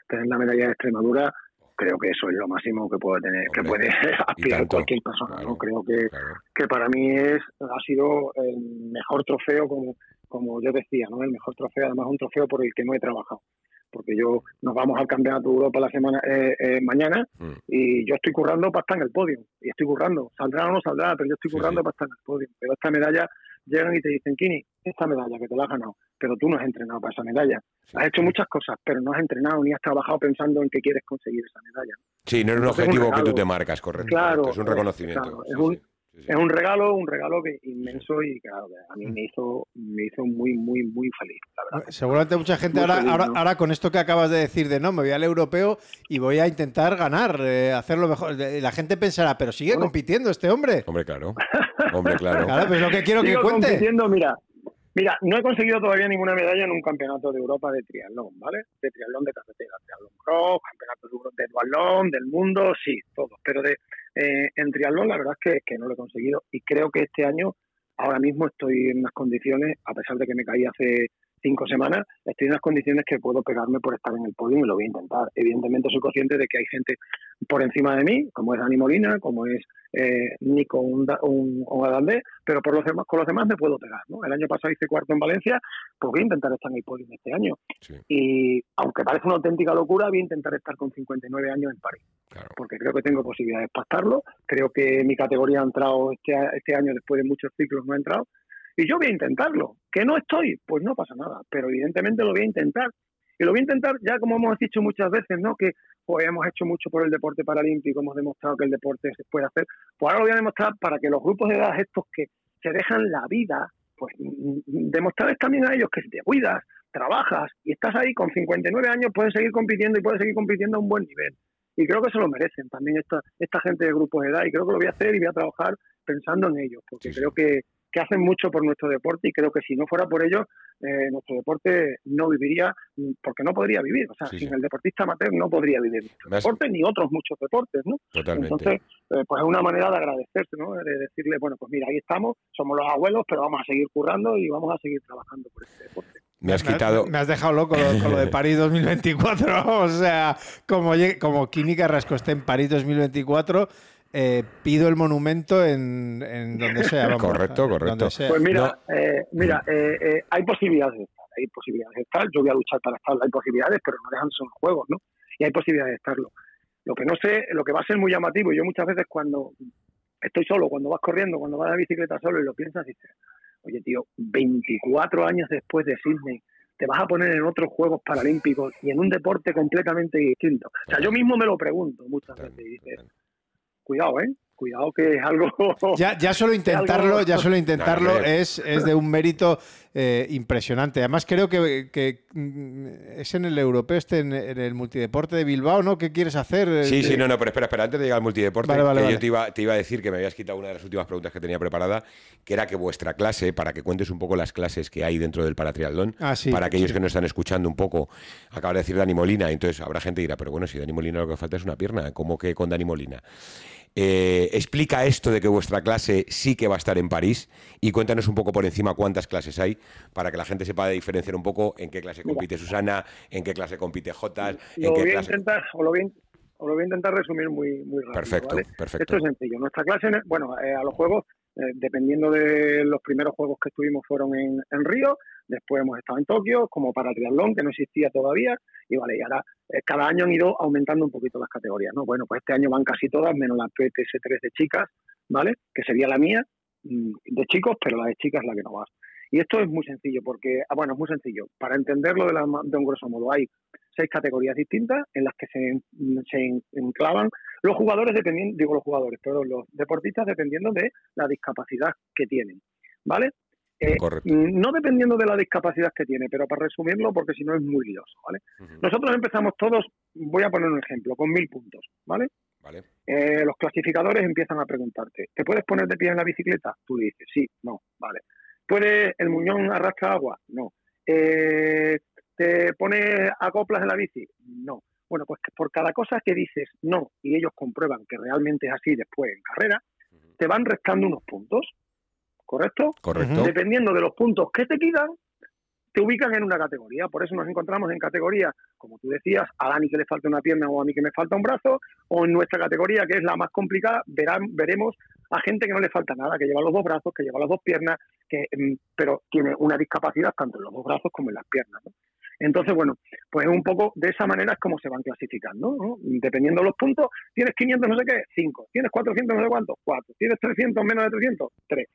tener la medalla de Extremadura, creo que eso es lo máximo que puede tener, que puede aspirar cualquier persona. ¿no? Creo que, que para mí es ha sido el mejor trofeo, como, como yo decía, ¿no? el mejor trofeo, además un trofeo por el que no he trabajado porque yo nos vamos al campeonato de Europa la semana eh, eh, mañana mm. y yo estoy currando para estar en el podio y estoy currando saldrá o no saldrá pero yo estoy currando para estar en el podio pero esta medalla llegan y te dicen, Kini, esta medalla que te la has ganado, pero tú no has entrenado para esa medalla. Has hecho muchas cosas, pero no has entrenado ni has trabajado pensando en que quieres conseguir esa medalla. Sí, no es un objetivo que tú te marcas, correcto. Claro, es un reconocimiento. es, un, es un regalo, un regalo que inmenso y claro, a mí me hizo, me hizo muy, muy, muy feliz, la verdad. Seguramente mucha gente ahora, ahora, con esto que acabas de decir de no, me voy al europeo y voy a intentar ganar, eh, hacerlo mejor. La gente pensará, pero sigue compitiendo este hombre. Hombre, claro. Hombre, claro. claro, pues lo que quiero que cuente. compitiendo, mira, Mira, no he conseguido todavía ninguna medalla en un campeonato de Europa de triatlón, ¿vale? De triatlón de carretera, triatlón cross, campeonato de duatlón, del mundo, sí, todos. Pero de, eh, en triatlón la verdad es que, que no lo he conseguido y creo que este año ahora mismo estoy en unas condiciones, a pesar de que me caí hace cinco semanas, estoy en unas condiciones que puedo pegarme por estar en el podio y lo voy a intentar. Evidentemente soy consciente de que hay gente por encima de mí, como es Dani Molina, como es eh, Nico un, un, pero por los demás, con los demás me puedo pegar. ¿no? El año pasado hice cuarto en Valencia, pues voy a intentar estar en el podio este año. Y aunque parece una auténtica locura, voy a intentar estar con 59 años en París. Porque creo que tengo posibilidades para estarlo. Creo que mi categoría ha entrado este, este año, después de muchos ciclos, no ha entrado. Y yo voy a intentarlo. ¿Que no estoy? Pues no pasa nada, pero evidentemente lo voy a intentar. Y lo voy a intentar, ya como hemos dicho muchas veces, ¿no? Que pues hemos hecho mucho por el deporte paralímpico, hemos demostrado que el deporte se puede hacer. Pues ahora lo voy a demostrar para que los grupos de edad estos que se dejan la vida, pues demostrarles también a ellos que si te cuidas, trabajas y estás ahí con 59 años, puedes seguir compitiendo y puedes seguir compitiendo a un buen nivel. Y creo que se lo merecen también esta, esta gente de grupos de edad y creo que lo voy a hacer y voy a trabajar pensando en ellos, porque creo que que hacen mucho por nuestro deporte y creo que si no fuera por ellos, eh, nuestro deporte no viviría, porque no podría vivir. O sea, sin el deportista amateur no podría vivir nuestro deporte ni otros muchos deportes, ¿no? Entonces, eh, pues es una manera de agradecerse, ¿no? De decirle, bueno, pues mira, ahí estamos, somos los abuelos, pero vamos a seguir currando y vamos a seguir trabajando por este deporte. Me has quitado. Me has dejado loco con lo de París 2024. O sea, como, como Kini Carrasco esté en París 2024, eh, pido el monumento en, donde sea. correcto, correcto. Pues mira, eh, mira eh, hay posibilidades de estar, hay posibilidades de estar. Yo voy a luchar para estar, hay posibilidades, pero no dejan son juegos, ¿no? Y hay posibilidades de estarlo. Lo que no sé, lo que va a ser muy llamativo, y yo muchas veces cuando estoy solo, cuando vas corriendo, cuando vas a la bicicleta solo y lo piensas, dices, oye tío, 24 años después de Sydney, te vas a poner en otros Juegos Paralímpicos y en un deporte completamente distinto. O sea, yo mismo me lo pregunto muchas veces y dices, cuidado, ¿eh? Cuidado que es algo... Ya, ya solo intentarlo, ya solo intentarlo es, es de un mérito eh, impresionante. Además creo que, mm, es en el europeo, este en, el multideporte de Bilbao, ¿no? ¿Qué quieres hacer? Sí, sí, no, no, pero espera, espera, antes de llegar al multideporte, yo te iba, te iba, a decir que me habías quitado una de las últimas preguntas que tenía preparada, que era que vuestra clase, para que cuentes un poco las clases que hay dentro del paratriatlón, ah, para aquellos que no están escuchando un poco, acaba de decir Dani Molina, entonces habrá gente que dirá, pero bueno, si Dani Molina lo que falta es una pierna, ¿cómo que con Dani Molina? Eh, explica esto de que vuestra clase sí que va a estar en París y cuéntanos un poco por encima cuántas clases hay para que la gente sepa diferenciar un poco en qué clase compite Susana, en qué clase compite Jotas. Lo, voy a intentar, o lo, voy, a intentar resumir muy, muy rápido. Perfecto, perfecto. Esto es sencillo. Nuestra clase, bueno, eh, a los juegos, eh, dependiendo de los primeros juegos que estuvimos, fueron en, en Río, después hemos estado en Tokio, como para triatlón, que no existía todavía, y vale, y ahora eh, cada año han ido aumentando un poquito las categorías, ¿no? Bueno, pues este año van casi todas, menos la PTS3 de chicas, ¿vale? Que sería la mía, mm, de chicos, pero la de chicas es la que no va. Y esto es muy sencillo, porque, ah, bueno, es muy sencillo. Para entenderlo de, de un grosso modo, hay seis categorías distintas en las que se, se enclavan los jugadores dependiendo, digo los jugadores, perdón, los deportistas dependiendo de la discapacidad que tienen, ¿vale? Eh, no dependiendo de la discapacidad que tiene, pero para resumirlo, porque si no es muy lioso, ¿vale? Nosotros empezamos todos, voy a poner un ejemplo, con mil puntos, ¿vale? Vale. Eh, los clasificadores empiezan a preguntarte, ¿te puedes poner de pie en la bicicleta? Tú dices, sí, no, vale. ¿Puede el muñón arrastrar agua? No. Eh, ¿Te pone acoplas en la bici? No. Bueno, pues por cada cosa que dices no y ellos comprueban que realmente es así después en carrera, te van restando unos puntos. ¿correcto? Correcto. Dependiendo de los puntos que te quedan, te ubican en una categoría. Por eso nos encontramos en categorías, como tú decías, a Dani que le falta una pierna o a mí que me falta un brazo, o en nuestra categoría, que es la más complicada, verán, veremos a gente que no le falta nada, que lleva los dos brazos, que lleva las dos piernas, que, mm, pero tiene una discapacidad tanto en los dos brazos como en las piernas. Entonces, bueno, pues un poco de esa manera es como se van clasificando, ¿no? Dependiendo de los puntos, tienes 500 no sé qué, 5, tienes 400 no sé cuánto, 4, tienes 300 menos de 300, 3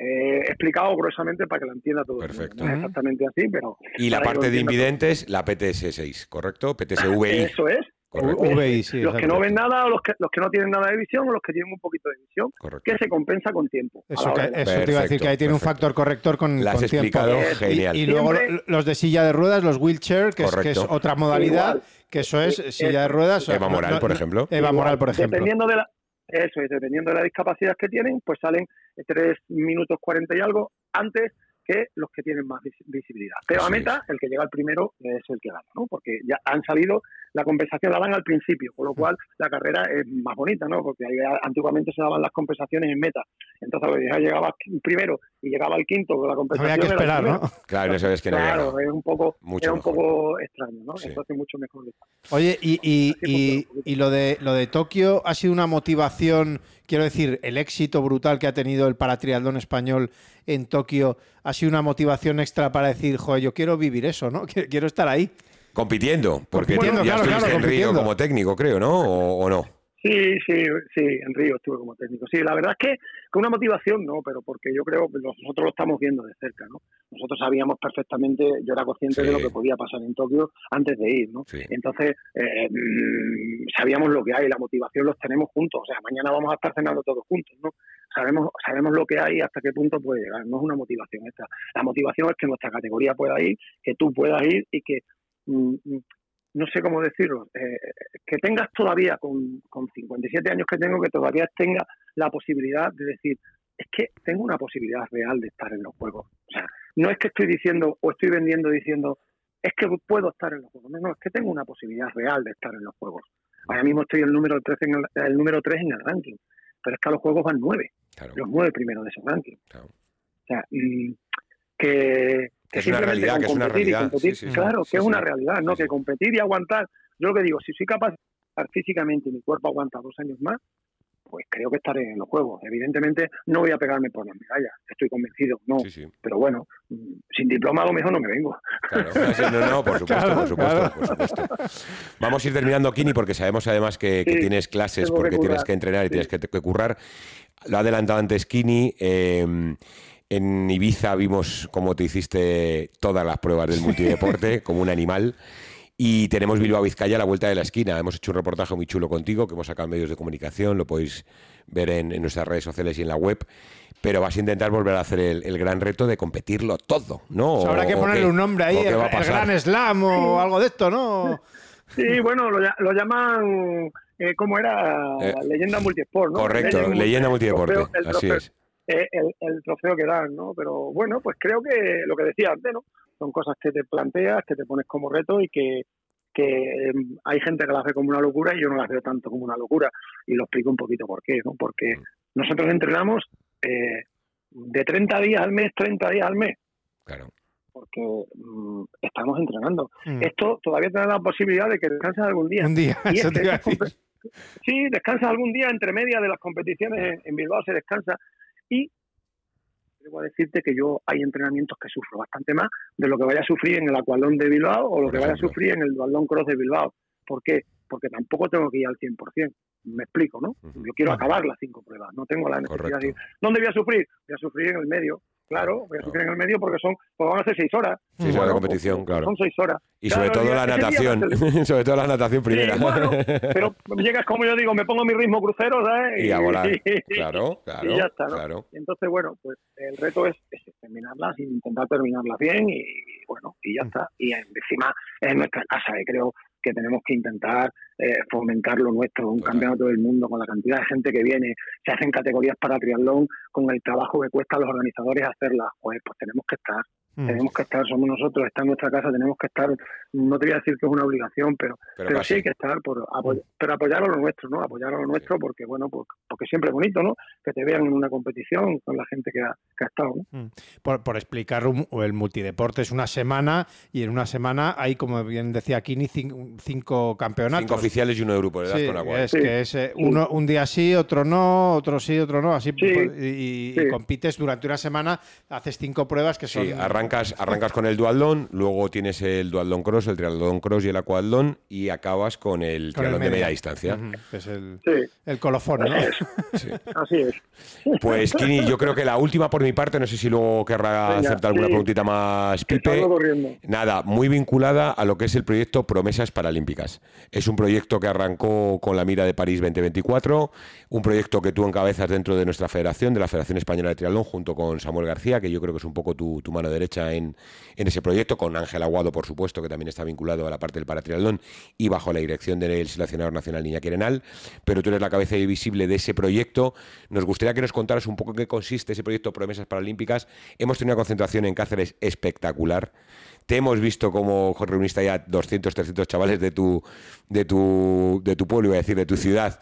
eh, explicado gruesamente para que lo entienda todo. Perfecto. No es exactamente así, pero. Y la parte de invidentes, la PTS6, ¿correcto? PTS-VI. Eso es. Los que no ven nada o los que, los que no tienen nada de visión o los que tienen un poquito de visión, que se compensa con tiempo. Eso, te iba a decir, que ahí tiene un factor corrector con, Las explicado genial. Y, luego los de silla de ruedas, los wheelchair, que, es, otra modalidad, que eso es silla de ruedas. Eva Moral, por ejemplo. Eva Moral, por ejemplo. Dependiendo de la, eso es, dependiendo de la discapacidad que tienen, pues salen 3 minutos 40 y algo antes que los que tienen más visibilidad. Pero a meta, el que llega al primero es el que gana, ¿no? Porque ya han salido, la compensación la dan al principio, con lo cual la carrera es más bonita, ¿no? Porque antiguamente se daban las compensaciones en meta. Entonces, ya llegaba primero y llegaba al quinto con la compensación. Había que esperar, ¿no? Claro, no sabes que no Claro, es un poco, es un poco extraño, ¿no? Eso hace mucho mejor. Oye, y, y, y, y lo de lo de Tokio ha sido una motivación quiero decir, el éxito brutal que ha tenido el paratriatlón español en Tokio ha sido una motivación extra para decir, joder, yo quiero vivir eso, ¿no? Quiero estar ahí. Compitiendo, porque ya estuviste en Río como técnico, creo, ¿no? ¿O, no? Sí, sí, sí, en Río estuve como técnico. Sí, la verdad es que con una motivación no, pero porque yo creo que nosotros lo estamos viendo de cerca, ¿no? Nosotros sabíamos perfectamente, yo era consciente de lo que podía pasar en Tokio antes de ir, ¿no? Entonces, eh, mm, sabíamos lo que hay, la motivación los tenemos juntos, o sea, mañana vamos a estar cenando todos juntos, ¿no? Sabemos, sabemos lo que hay y hasta qué punto puede llegar, no es una motivación esta. La motivación es que nuestra categoría pueda ir, que tú puedas ir y que no sé cómo decirlo, eh, que tengas todavía, con, con 57 años que tengo, que todavía tenga la posibilidad de decir, es que tengo una posibilidad real de estar en los juegos. O sea, no es que estoy diciendo o estoy vendiendo diciendo, es que puedo estar en los juegos. No, no, es que tengo una posibilidad real de estar en los juegos. Ahora mismo estoy el número 3 en el, número 3 en el ranking, pero es que a los juegos van 9, los 9 primeros de ese ranking. O sea, mm, que, que es una realidad, que es una realidad. claro, que es una realidad, ¿no? Que competir y aguantar. Yo lo que digo, si soy capaz de estar físicamente y mi cuerpo aguanta dos años más, pues creo que estaré en los juegos. Evidentemente no voy a pegarme por las medallas, estoy convencido, no. Pero bueno, sin diploma a lo mejor no me vengo. Claro, no, no, por supuesto, por, supuesto por supuesto, Vamos a ir terminando, Kini, porque sabemos además que, tienes clases, porque tienes que entrenar y tienes que, currar. Lo ha adelantado antes Kini. Eh, en Ibiza vimos cómo te hiciste todas las pruebas del multideporte como un animal. Y tenemos Bilbao Vizcaya a la vuelta de la esquina. Hemos hecho un reportaje muy chulo contigo que hemos sacado en medios de comunicación, lo podéis ver en, nuestras redes sociales y en la web. Pero vas a intentar volver a hacer el, gran reto de competirlo todo, ¿no? habrá que ponerle un nombre ahí, el, Gran Slam o algo de esto, ¿no? Sí, bueno, lo, llaman, eh, ¿cómo era? Eh, leyenda multisport, ¿no? Correcto, leyenda, multideporte, así es el, el, trofeo que dan, ¿no? Pero bueno, pues creo que lo que decía antes, ¿no? Son cosas que te planteas, que te pones como reto y que, que em, hay gente que las ve como una locura y yo no las veo tanto como una locura. Y lo explico un poquito por qué, ¿no? Porque nosotros entrenamos eh, de 30 días al mes, 30 días al mes. Claro. Porque mm, estamos entrenando. Mm. Esto todavía te da la posibilidad de que descanses algún día. Un día, eso te Sí, descansas algún día entre media de las competiciones en Bilbao, se descansa y debo decirte que yo hay entrenamientos que sufro bastante más de lo que vaya a sufrir en el Aqualón de Bilbao o lo que vaya a sufrir en el Dualdón Cross de Bilbao. ¿Por qué? Porque tampoco tengo que ir al 100%. Me explico, ¿no? Yo quiero acabar las cinco pruebas, no tengo la necesidad de ir. ¿Dónde voy a sufrir? Voy a sufrir en el medio, Claro, voy a sufrir en el medio porque son, pues van a ser seis horas. Seis horas de competición, claro. Son seis horas. Y sobre todo la natación, sobre todo la natación primera. pero llegas como yo digo, me pongo mi ritmo crucero, ¿sabes? Y, a volar. claro, claro. Y ya está, ¿no? Entonces, bueno, pues el reto es, terminarlas, intentar terminarlas bien y, bueno, y ya mm. está. Y encima es nuestra casa, y creo que tenemos que intentar eh, fomentar lo nuestro, un campeonato del mundo con la cantidad de gente que viene, se hacen categorías para triatlón con el trabajo que cuesta a los organizadores hacerlas, pues, pues tenemos que estar. Mm. Tenemos que estar, somos nosotros, está en nuestra casa, tenemos que estar, no te voy a decir que es una obligación, pero, pero, sí hay que estar, por mm. pero apoyar a lo nuestro, ¿no? Apoyar a lo nuestro porque, bueno, pues, porque siempre es bonito, ¿no? Que te vean en una competición con la gente que ha, que ha estado, ¿no? Mm. Por, por explicar, el multideporte es una semana y en una semana hay, como bien decía Kini, cinco, campeonatos. Cinco oficiales y uno de grupo, sí, Es que es eh, uno, un día sí, otro no, otro sí, otro no, así y, compites durante una semana, haces cinco pruebas que son arrancas, con el dualdón, luego tienes el dualdón cross, el triatlón cross y el aquatlón y acabas con el triatlón de media distancia. es el, el colofón, ¿no? Así es. Pues Kini, yo creo que la última por mi parte, no sé si luego querrá hacerte alguna preguntita más, Pipe. Nada, muy vinculada a lo que es el proyecto Promesas Paralímpicas. Es un proyecto que arrancó con la mira de París 2024, un proyecto que tú encabezas dentro de nuestra federación, de la Federación Española de Triatlón, junto con Samuel García, que yo creo que es un poco tu mano derecha en, ese proyecto, con Ángel Aguado, por supuesto, que también está vinculado a la parte del paratriatlón y bajo la dirección del seleccionador nacional Niña Quirenal, pero tú eres la cabeza visible de ese proyecto. Nos gustaría que nos contaras un poco en qué consiste ese proyecto Promesas Paralímpicas. Hemos tenido una concentración en Cáceres espectacular. Te hemos visto como reuniste ya 200, 300 chavales de tu, de tu, de tu pueblo, iba a decir, de tu ciudad,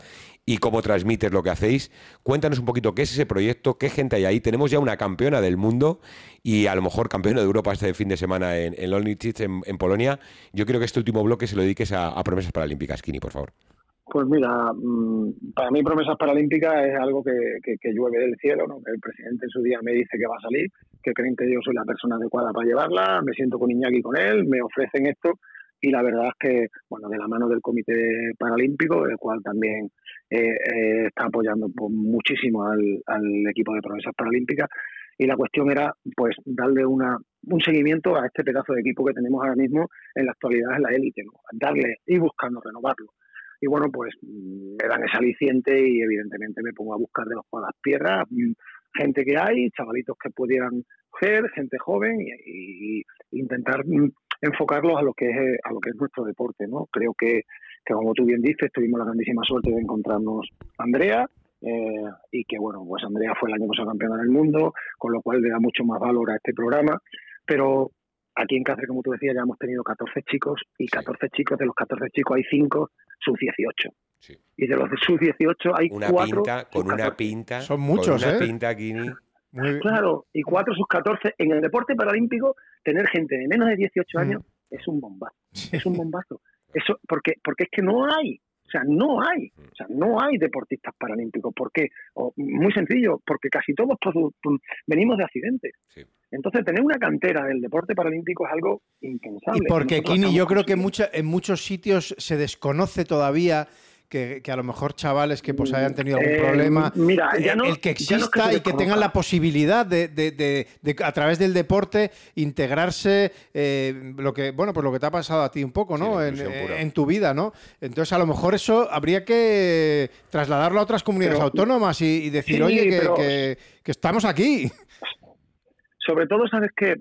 y cómo transmites lo que hacéis. Cuéntanos un poquito qué es ese proyecto, qué gente hay ahí. Tenemos ya una campeona del mundo y a lo mejor campeona de Europa este fin de semana en, en en, Polonia. Yo quiero que este último bloque se lo dediques a, promesas paralímpicas, Kini, por favor. Pues mira, mm, para mí promesas paralímpicas es algo que, llueve del cielo, ¿no? El presidente en su día me dice que va a salir, que creen que yo soy la persona adecuada para llevarla, me siento con Iñaki con él, me ofrecen esto y la verdad es que, bueno, de la mano del Comité Paralímpico, el cual también eh, eh, está apoyando pues, muchísimo al, equipo de promesas paralímpicas, y la cuestión era, pues, darle una, un seguimiento a este pedazo de equipo que tenemos ahora mismo en la actualidad en la élite, ¿no? darle y buscando renovarlo. Y bueno, pues me dan ese aliciente y evidentemente me pongo a buscar de los las piedras, mm, gente que hay, chavalitos que pudieran ser, gente joven y, intentar mm, enfocarlos a lo que es a lo que es nuestro deporte, ¿no? Creo que, que como tú bien dices, tuvimos la grandísima suerte de encontrarnos Andrea, eh, y que bueno, pues Andrea fue el año pasado campeona del mundo, con lo cual le da mucho más valor a este programa, pero aquí en Cáceres, como tú decías, ya hemos tenido 14 chicos y 14 chicos, de los 14 chicos hay 5 sub-18. Y de los sub-18 hay una 4 pinta, con una pinta. Son muchos, con una ¿eh? pinta, aquí. Claro, y 4 sub-14 en el deporte paralímpico, tener gente de menos de 18 mm. años es un bombazo. Es un bombazo. Eso, porque, porque es que no hay. O sea, no hay, o sea, no hay deportistas paralímpicos. ¿Por qué? muy sencillo, porque casi todos venimos de accidentes. Entonces, tener una cantera del deporte paralímpico es algo impensable. Y porque, Kini, yo creo que en muchos sitios se desconoce todavía que, a lo mejor chavales que pues hayan tenido algún eh, problema, mira, el que exista y que tengan la posibilidad de, a través del deporte integrarse eh, lo que bueno pues lo que te ha pasado a ti un poco, ¿no? en, tu vida, ¿no? Entonces a lo mejor eso habría que trasladarlo a otras comunidades autónomas y, decir, oye, que, que estamos aquí. Sobre todo, sabes que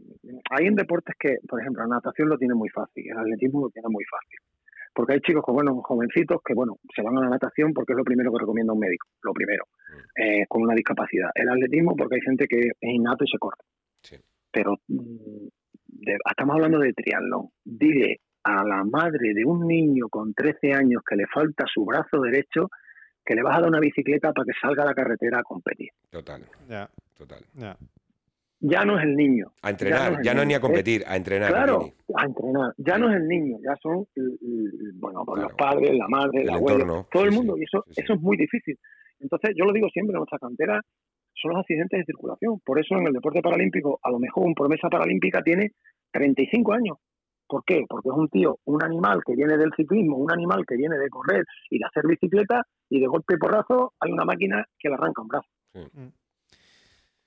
hay en deportes que, por ejemplo, la natación lo tiene muy fácil, el atletismo lo tiene muy fácil porque hay chicos, bueno, jovencitos que, bueno, se van a la natación porque es lo primero que recomienda un médico, lo primero, mm. eh, con una discapacidad. El atletismo porque hay gente que es innato y se corta. Pero mm, estamos hablando de triatlón. Dile a la madre de un niño con 13 años que le falta su brazo derecho que le vas a dar una bicicleta para que salga a la carretera a competir. Total. Ya. Total. Ya ya no es el niño. A entrenar, ya no, es ni a competir, a entrenar. Claro, a entrenar. Ya no es el niño, ya son bueno, pues los padres, la madre, el, abuelo, todo el mundo. y eso, eso es muy difícil. Entonces, yo lo digo siempre, nuestra cantera son los accidentes de circulación. Por eso en el deporte paralímpico, a lo mejor un promesa paralímpica tiene 35 años. ¿Por qué? Porque es un tío, un animal que viene del ciclismo, un animal que viene de correr y de hacer bicicleta, y de golpe y porrazo hay una máquina que le arranca un brazo.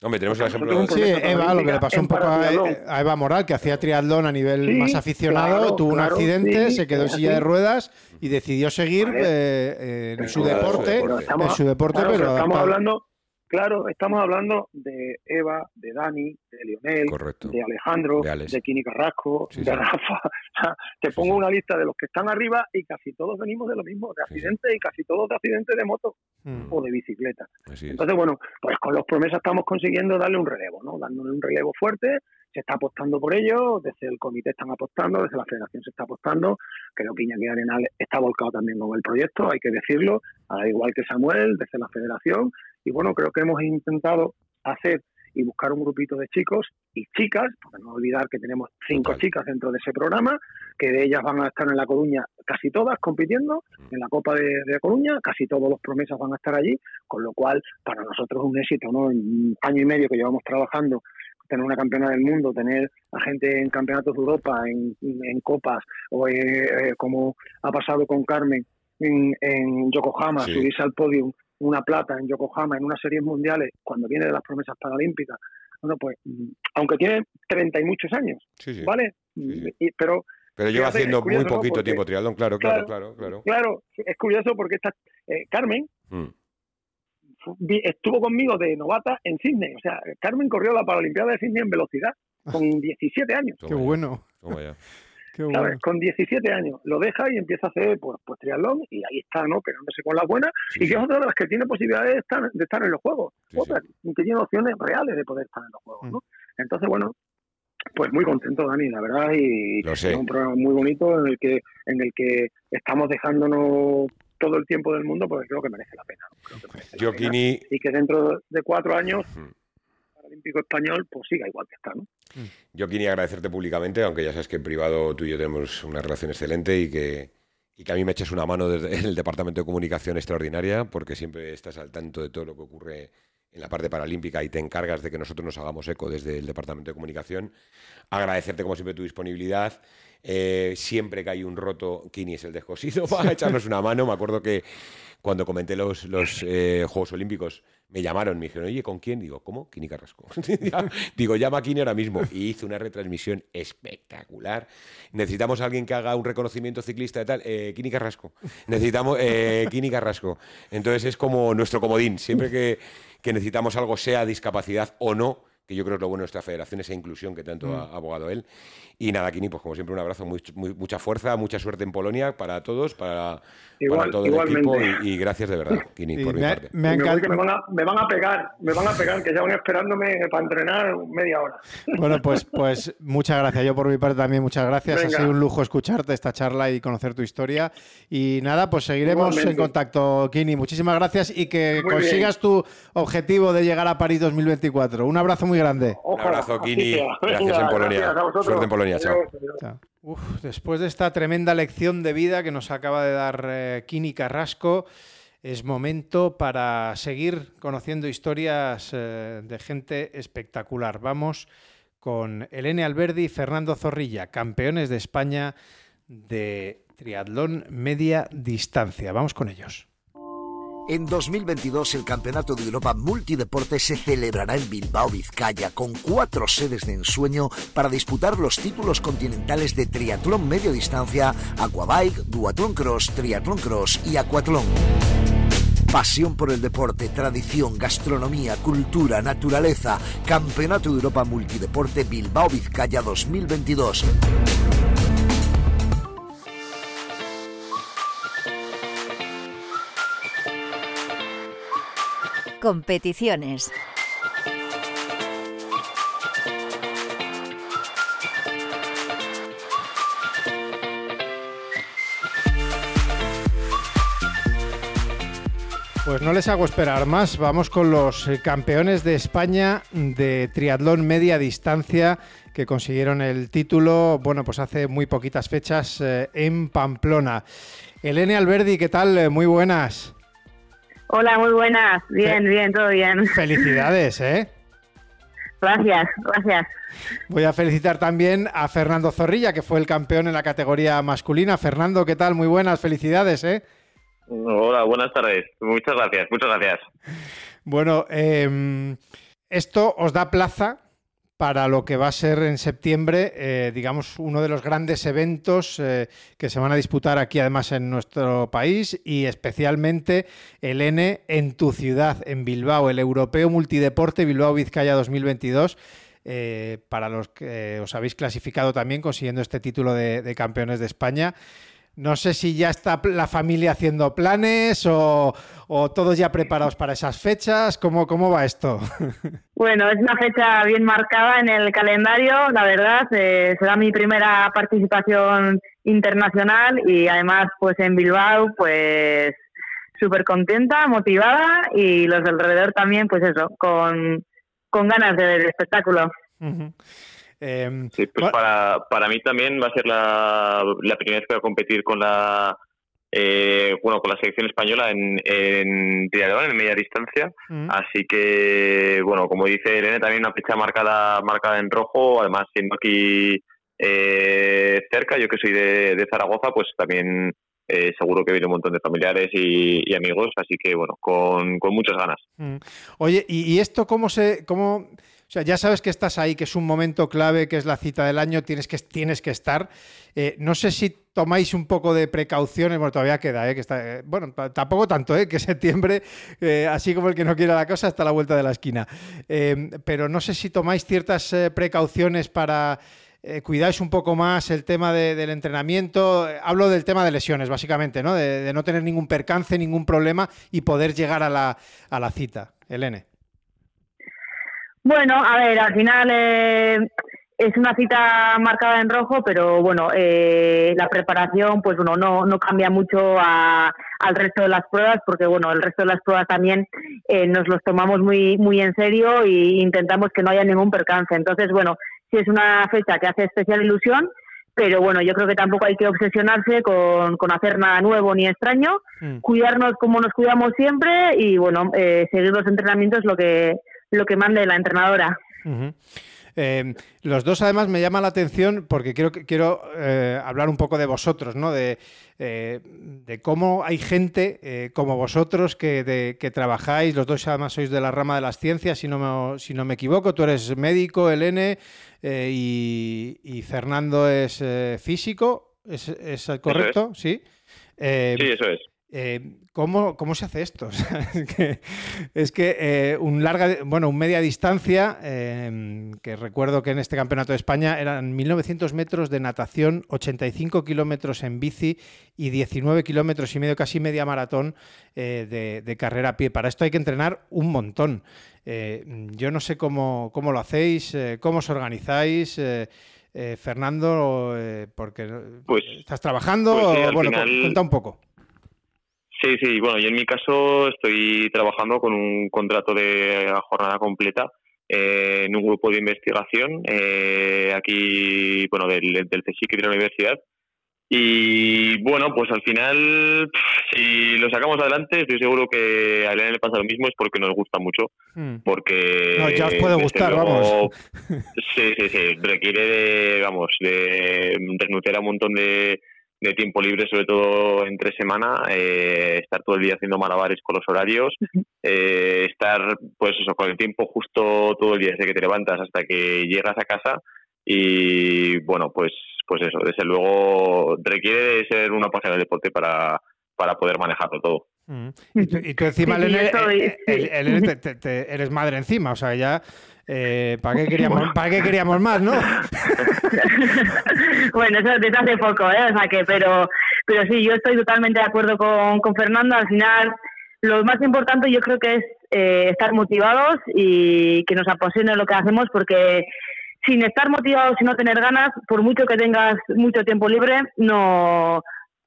Hombre, tenemos el ejemplo Sí, Eva, lo que le pasó un poco a, Eva Moral, que hacía triatlón a nivel más aficionado, tuvo un accidente, se quedó en silla de ruedas y decidió seguir eh, en, su deporte, en su deporte, pero estamos hablando Claro, estamos hablando de Eva, de Dani, de Lionel, de Alejandro, de, Kini Carrasco, de Rafa. te pongo una lista de los que están arriba y casi todos venimos de lo mismo, de accidentes y casi todos de accidentes de moto hmm. o de bicicleta. Entonces, bueno, pues con los promesas estamos consiguiendo darle un relevo, ¿no? Dándole un relevo fuerte, se está apostando por ello, desde el comité están apostando, desde la federación se está apostando, creo que Iñaki Arenal está volcado también con el proyecto, hay que decirlo, al igual que Samuel, desde la federación, y bueno, creo que hemos intentado hacer y buscar un grupito de chicos y chicas, porque no olvidar que tenemos cinco chicas dentro de ese programa, que de ellas van a estar en La Coruña casi todas compitiendo mm. en la Copa de, de Coruña, casi todos los promesas van a estar allí, con lo cual para nosotros es un éxito, ¿no? En un año y medio que llevamos trabajando tener una campeona del mundo, tener a gente en campeonatos de Europa, en, copas, o eh, como ha pasado con Carmen en, Yokohama, subirse al podio una plata en Yokohama en unas series mundiales cuando viene de las promesas paralímpicas. Bueno, pues, aunque tiene 30 y muchos años, ¿vale? pero pero lleva haciendo muy poquito tiempo triatlón, claro, claro, claro, claro. Claro, es curioso porque esta eh, Carmen mm estuvo conmigo de novata en Sydney. O sea, Carmen corrió la Paralimpiada de Sydney en velocidad con 17 años. Qué bueno. Bueno. Con 17 años lo deja y empieza a hacer pues, pues triatlón y ahí está, ¿no? Quedándose con la buena y que es otra de las que tiene posibilidades de estar, de estar en los juegos. otra que tiene opciones reales de poder estar en los juegos, ¿no? Mm. Entonces, bueno, pues muy contento, Dani, la verdad, y es un programa muy bonito en el que en el que estamos dejándonos todo el tiempo del mundo, porque creo que merece la pena. Y que dentro de cuatro años, el Paralímpico Español, pues siga igual que está, ¿no? Yo quería agradecerte públicamente, aunque ya sabes que en privado tú y yo tenemos una relación excelente y que, y que a mí me eches una mano desde el Departamento de Comunicación extraordinaria, porque siempre estás al tanto de todo lo que ocurre en la parte paralímpica y te encargas de que nosotros nos hagamos eco desde el Departamento de Comunicación. Agradecerte como siempre tu disponibilidad. Eh, siempre que hay un roto, Kini es el descosido para echarnos una mano. Me acuerdo que cuando comenté los, los eh, Juegos Olímpicos me llamaron, me dijeron, oye, ¿con quién? Digo, ¿cómo? Kini Carrasco. Digo, llama a Kini ahora mismo. Y hizo una retransmisión espectacular. Necesitamos a alguien que haga un reconocimiento ciclista y tal. Eh, Kini Carrasco. Necesitamos eh, Kini Carrasco. Entonces es como nuestro comodín. Siempre que, que necesitamos algo, sea discapacidad o no, que yo creo que es lo bueno de esta federación, esa inclusión que tanto mm. ha abogado él. Y nada, Kini, pues como siempre, un abrazo, muy, mucha fuerza, mucha suerte en Polonia para todos, para, todo el equipo y, gracias de verdad, Kini, por mi parte. Me, van a, pegar, me van a pegar, que ya van esperándome para entrenar media hora. Bueno, pues, pues muchas gracias. Yo por mi parte también muchas gracias. Ha sido un lujo escucharte esta charla y conocer tu historia. Y nada, pues seguiremos en contacto, Kini. Muchísimas gracias y que consigas tu objetivo de llegar a París 2024. Un abrazo muy grande. un abrazo, Kini. Gracias en Polonia. Suerte en Polonia después de esta tremenda lección de vida que nos acaba de dar eh, Kini Carrasco, es momento para seguir conociendo historias eh, de gente espectacular. Vamos con Elene Alberdi y Fernando Zorrilla, campeones de España de triatlón media distancia. Vamos con ellos. En 2022 el Campeonato de Europa Multideporte se celebrará en Bilbao, Vizcaya, con cuatro sedes de ensueño para disputar los títulos continentales de triatlón medio distancia, aquabike, duatlón cross, triatlón cross y aquatlón. Pasión por el deporte, tradición, gastronomía, cultura, naturaleza. Campeonato de Europa Multideporte Bilbao Vizcaya 2022. Competiciones. Pues no les hago esperar más, vamos con los eh, campeones de España de triatlón media distancia que consiguieron el título, bueno, pues hace muy poquitas fechas eh, en Pamplona. Elene Alberdi, ¿qué tal? Eh, muy buenas. Hola, muy buenas. Bien, bien, todo bien. Felicidades, ¿eh? Gracias, gracias. Voy a felicitar también a Fernando Zorrilla, que fue el campeón en la categoría masculina. Fernando, ¿qué tal? Muy buenas, felicidades, ¿eh? Hola, buenas tardes. Muchas gracias, muchas gracias. Bueno, em, esto os da plaza para lo que va a ser en septiembre, eh, digamos, uno de los grandes eventos eh, que se van a disputar aquí además en nuestro país y especialmente el N en tu ciudad, en Bilbao, el Europeo Multideporte Bilbao Vizcaya 2022. Eh, para los que os habéis clasificado también consiguiendo este título de campeones de España. No sé si ya está la familia haciendo planes o, todos ya preparados para esas fechas. ¿Cómo, ¿Cómo va esto? Bueno, es una fecha bien marcada en el calendario, la verdad. Eh, será mi primera participación internacional y además pues en Bilbao pues súper contenta, motivada y los del alrededor también pues eso, con, ganas de ver el espectáculo. Em, sí, pues para, para mí también va a ser la, la primera vez que voy a competir con la eh, bueno con la selección española en, en triatlón en media distancia. Mm. así que bueno como dice Elena también una fecha marcada marcada en rojo. Además siendo aquí eh, cerca yo que soy de, de Zaragoza pues también eh, seguro que viene un montón de familiares y, amigos. Así que bueno con, con muchas ganas. Mm. oye ¿y, y esto cómo se cómo o sea, ya sabes que estás ahí, que es un momento clave, que es la cita del año, tienes que, tienes que estar. Eh, no sé si tomáis un poco de precauciones, bueno, todavía queda, ¿eh? que está, eh, bueno, tampoco tanto, ¿eh? que septiembre, eh, así como el que no quiera la cosa, está a la vuelta de la esquina. pero no sé si tomáis ciertas precauciones para... cuidáis un poco más el tema del entrenamiento. Hablo del tema de lesiones, básicamente, ¿no? De, de, no tener ningún percance, ningún problema y poder llegar a la, a la cita. Elene. Bueno, a ver, al final eh, es una cita marcada en rojo, pero bueno, eh, la preparación, pues bueno, no, no cambia mucho al resto de las pruebas, porque bueno, el resto de las pruebas también eh, nos los tomamos muy, muy en serio e intentamos que no haya ningún percance. Entonces, bueno, sí es una fecha que hace especial ilusión, pero bueno, yo creo que tampoco hay que obsesionarse con, hacer nada nuevo ni extraño, mm. cuidarnos como nos cuidamos siempre y bueno, eh, seguir los entrenamientos lo que, lo que mande la entrenadora. Eh, los dos además me llama la atención porque quiero, quiero eh, hablar un poco de vosotros, ¿no? De, eh, de cómo hay gente como vosotros que, que, trabajáis, los dos además sois de la rama de las ciencias, si no me, si no me equivoco, tú eres médico, Elene, y, Fernando es físico, ¿es, es correcto? ¿Sí? sí, eso es. Eh, ¿cómo, se hace esto? es que, eh, un larga, bueno, un media distancia, em, que recuerdo que en este campeonato de España eran 1900 metros de natación, 85 kilómetros en bici y 19 kilómetros y medio, casi media maratón eh, de, carrera a pie. Para esto hay que entrenar un montón. yo no sé cómo, cómo lo hacéis, cómo os organizáis. Fernando, porque pues, estás trabajando, pues bueno, cuenta un poco. Sí, sí, bueno, yo en mi caso estoy trabajando con un contrato de jornada completa eh, en un grupo de investigación eh, aquí, bueno, del, del CSIC de la universidad. Y bueno, pues al final, si lo sacamos adelante, estoy seguro que a Elena le pasa lo mismo, es porque nos gusta mucho. Hmm. Porque. No, ya os puede gustar, vamos. Sí, sí, sí. Requiere de, vamos, de renunciar a un montón de, de tiempo libre, sobre todo entre semana, eh, estar todo el día haciendo malabares con los horarios, eh, estar pues eso, con el tiempo justo todo el día, desde que te levantas hasta que llegas a casa y bueno, pues pues eso, desde luego requiere ser una pasión del deporte para, para poder manejarlo todo. Mm. Y, tú, encima, eres madre encima, o sea, ya eh, ¿para, qué queríamos, ¿Para qué queríamos más, no? bueno, eso desde hace poco, ¿eh? O sea que, pero, pero sí, yo estoy totalmente de acuerdo con, con Fernando. Al final, lo más importante yo creo que es eh, estar motivados y que nos apasione lo que hacemos porque sin estar motivados y no tener ganas, por mucho que tengas mucho tiempo libre, no,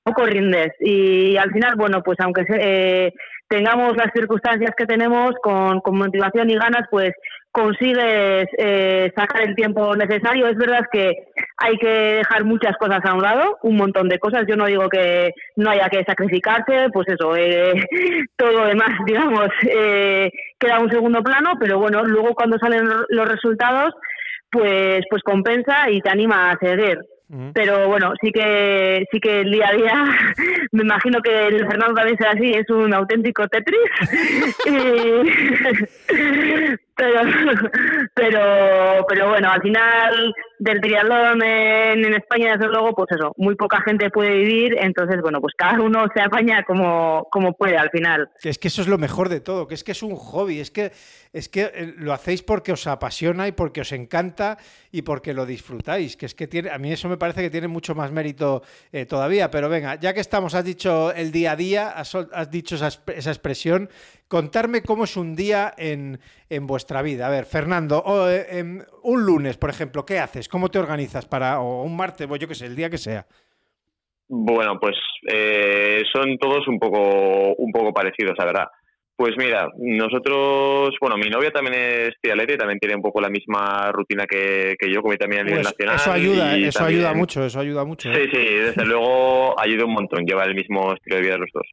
no corrientes. Y al final, bueno, pues aunque eh, tengamos las circunstancias que tenemos con, con motivación y ganas, pues consigues eh, sacar el tiempo necesario. Es verdad que hay que dejar muchas cosas a un lado, un montón de cosas. Yo no digo que no haya que sacrificarse, pues eso, eh, todo lo demás, digamos, eh, queda un segundo plano, pero bueno, luego cuando salen los resultados, pues, pues compensa y te anima a seguir. Pero bueno, sí que sí que el día a día, me imagino que el Fernando también será así, es un auténtico Tetris. Pero, pero, pero bueno, al final del triatlón en, en, España, desde luego, pues eso, muy poca gente puede vivir, entonces, bueno, pues cada uno se apaña como, como puede al final. Es que eso es lo mejor de todo, que es que es un hobby, es que, es que eh, lo hacéis porque os apasiona y porque os encanta y porque lo disfrutáis, que es que tiene, a mí eso me parece que tiene mucho más mérito eh, todavía, pero venga, ya que estamos, has dicho el día a día, has, dicho esa, expresión, contarme cómo es un día en, en vuestra vida. A ver, Fernando, em, un lunes, por ejemplo, ¿qué haces? ¿Cómo te organizas para, o un martes, o yo qué sé, el día que sea? Bueno, pues son todos un poco, un poco parecidos, la verdad. Pues mira, nosotros, bueno, mi novia también es triatleta y también tiene un poco la misma rutina que, yo, como también a nivel pues nacional. Eso ayuda, eso ayuda mucho, eso ayuda mucho. Sí, ¿eh? sí, desde luego ayuda un montón, lleva el mismo estilo de vida los dos.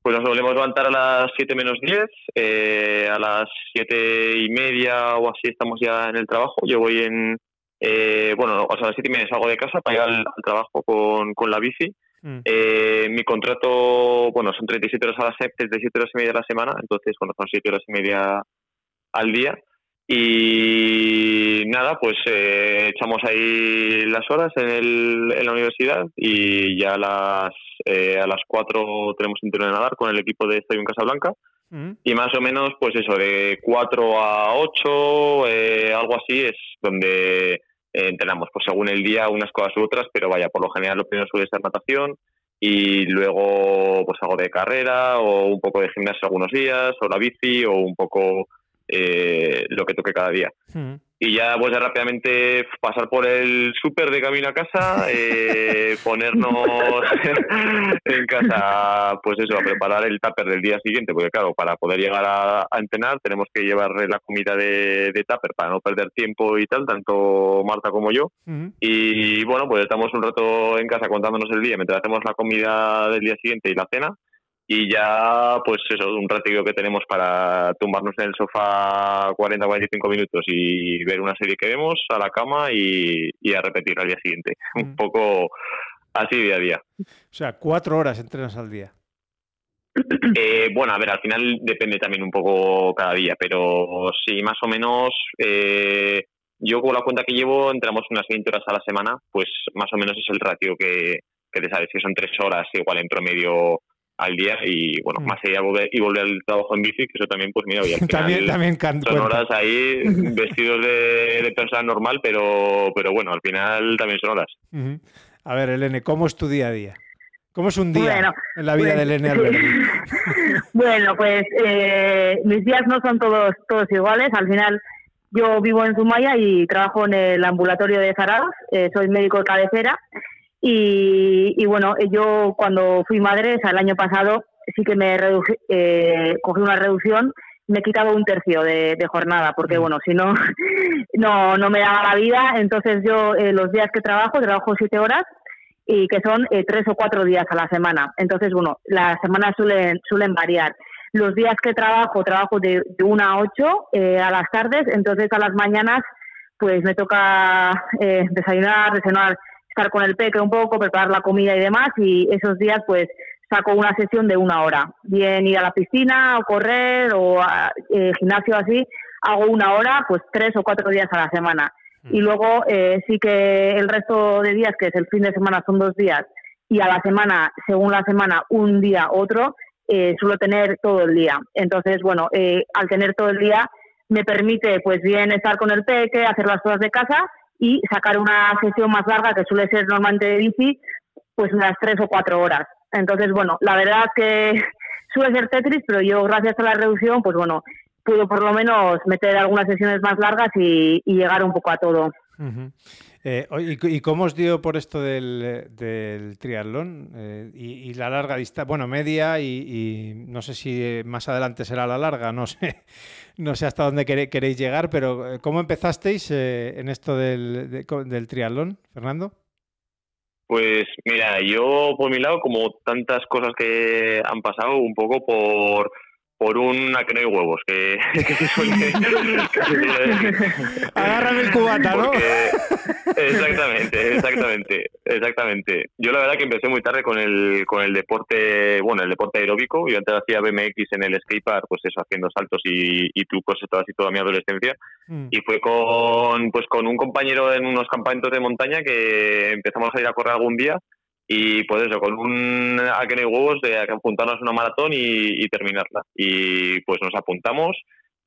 Pues nos volvemos a levantar a las 7 menos 10, eh, a las 7 y media o así estamos ya en el trabajo. Yo voy en, eh, bueno, o sea, a las 7 y media salgo de casa para ir al, trabajo con, con, la bici. Mm. Eh, mi contrato, bueno, son 37 horas a las 7, 7 horas y media a la semana, entonces, bueno, son 7 horas y media al día. Y nada, pues eh, echamos ahí las horas en, el, en la universidad y ya a las, eh, a las 4 tenemos un de nadar con el equipo de Estadio en Casablanca. Mm. Y más o menos, pues eso, de 4 a 8, eh, algo así, es donde entrenamos, pues según el día, unas cosas u otras, pero vaya, por lo general lo primero suele ser natación y luego pues algo de carrera o un poco de gimnasio algunos días, o la bici o un poco eh, lo que toque cada día. Hmm. Y ya pues rápidamente pasar por el súper de camino a casa, eh, ponernos en casa, pues eso, a preparar el tupper del día siguiente, porque claro, para poder llegar a, entrenar tenemos que llevar la comida de, de tupper para no perder tiempo y tal, tanto Marta como yo. Y bueno, pues estamos un rato en casa contándonos el día mientras hacemos la comida del día siguiente y la cena y ya pues eso, un ratito que tenemos para tumbarnos en el sofá 40-45 minutos y ver una serie que vemos a la cama y, a repetir al día siguiente. Un mm. poco así día a día. O sea, cuatro horas entrenas al día. Eh, bueno, a ver, al final depende también un poco cada día, pero sí, más o menos, eh, yo con la cuenta que llevo, entramos unas 20 horas a la semana, pues más o menos es el ratio que, que te sabes, que son tres horas igual en promedio al día y bueno, mm. más allá volver, y volver al trabajo en bici, que eso también, pues mira, al también, también son horas ahí vestidos de, de, persona normal, pero, pero bueno, al final también son horas. A ver, Elene, ¿cómo es tu día a día? ¿Cómo es un día en la vida pues, de Elene bueno, pues eh, mis días no son todos, todos iguales. Al final yo vivo en Zumaya y trabajo en el ambulatorio de Zaragoza, eh, soy médico de cabecera y, bueno, yo cuando fui madre, el año pasado, sí que me eh, cogí una reducción, me he quitado un tercio de, jornada, porque bueno, si no, no, no me daba la vida. Entonces yo eh, los días que trabajo, trabajo siete horas y que son eh, tres o cuatro días a la semana. Entonces, bueno, las semanas suelen, suelen variar. Los días que trabajo, trabajo de, de una a ocho a las tardes, entonces a las mañanas pues me toca desayunar, desayunar estar con el peque un poco, preparar la comida y demás, y esos días pues saco una sesión de una hora. Bien ir a la piscina o correr o a, eh, gimnasio así, hago una hora pues tres o cuatro días a la semana. Y mm. luego eh, sí que el resto de días, que es el fin de semana, son dos días, y a la semana, según la semana, un día otro, eh, suelo tener todo el día. Entonces, bueno, al tener todo el día me permite pues bien estar con el peque, hacer las cosas de casa y sacar una sesión más larga, que suele ser normalmente de bici, pues unas tres o cuatro horas. Entonces, bueno, la verdad que suele ser Tetris, pero yo gracias a la reducción, pues bueno, puedo por lo menos meter algunas sesiones más largas y, llegar un poco a todo. Eh, ¿y, cómo os dio por esto del, triatlón eh, y, la larga distancia? Bueno, media y, no sé si más adelante será la larga, no sé, no sé hasta dónde queréis llegar, pero eh, ¿cómo empezasteis en esto del, del triatlón, Fernando? Pues mira, yo por mi lado, como tantas cosas que han pasado, un poco por por una que no hay huevos, que, que se suele, Agárrame el cubata, ¿no? exactamente, exactamente, exactamente. Yo la verdad que empecé muy tarde con el, con el deporte, bueno, el deporte aeróbico. Yo antes hacía BMX en el skatepark, pues eso, haciendo saltos y, y trucos así toda mi adolescencia. Mm. Y fue con, pues con un compañero en unos campamentos de montaña que empezamos a ir a correr algún día y pues eso, con un Acne Huevos de apuntarnos a una maratón y, terminarla. Y pues nos apuntamos,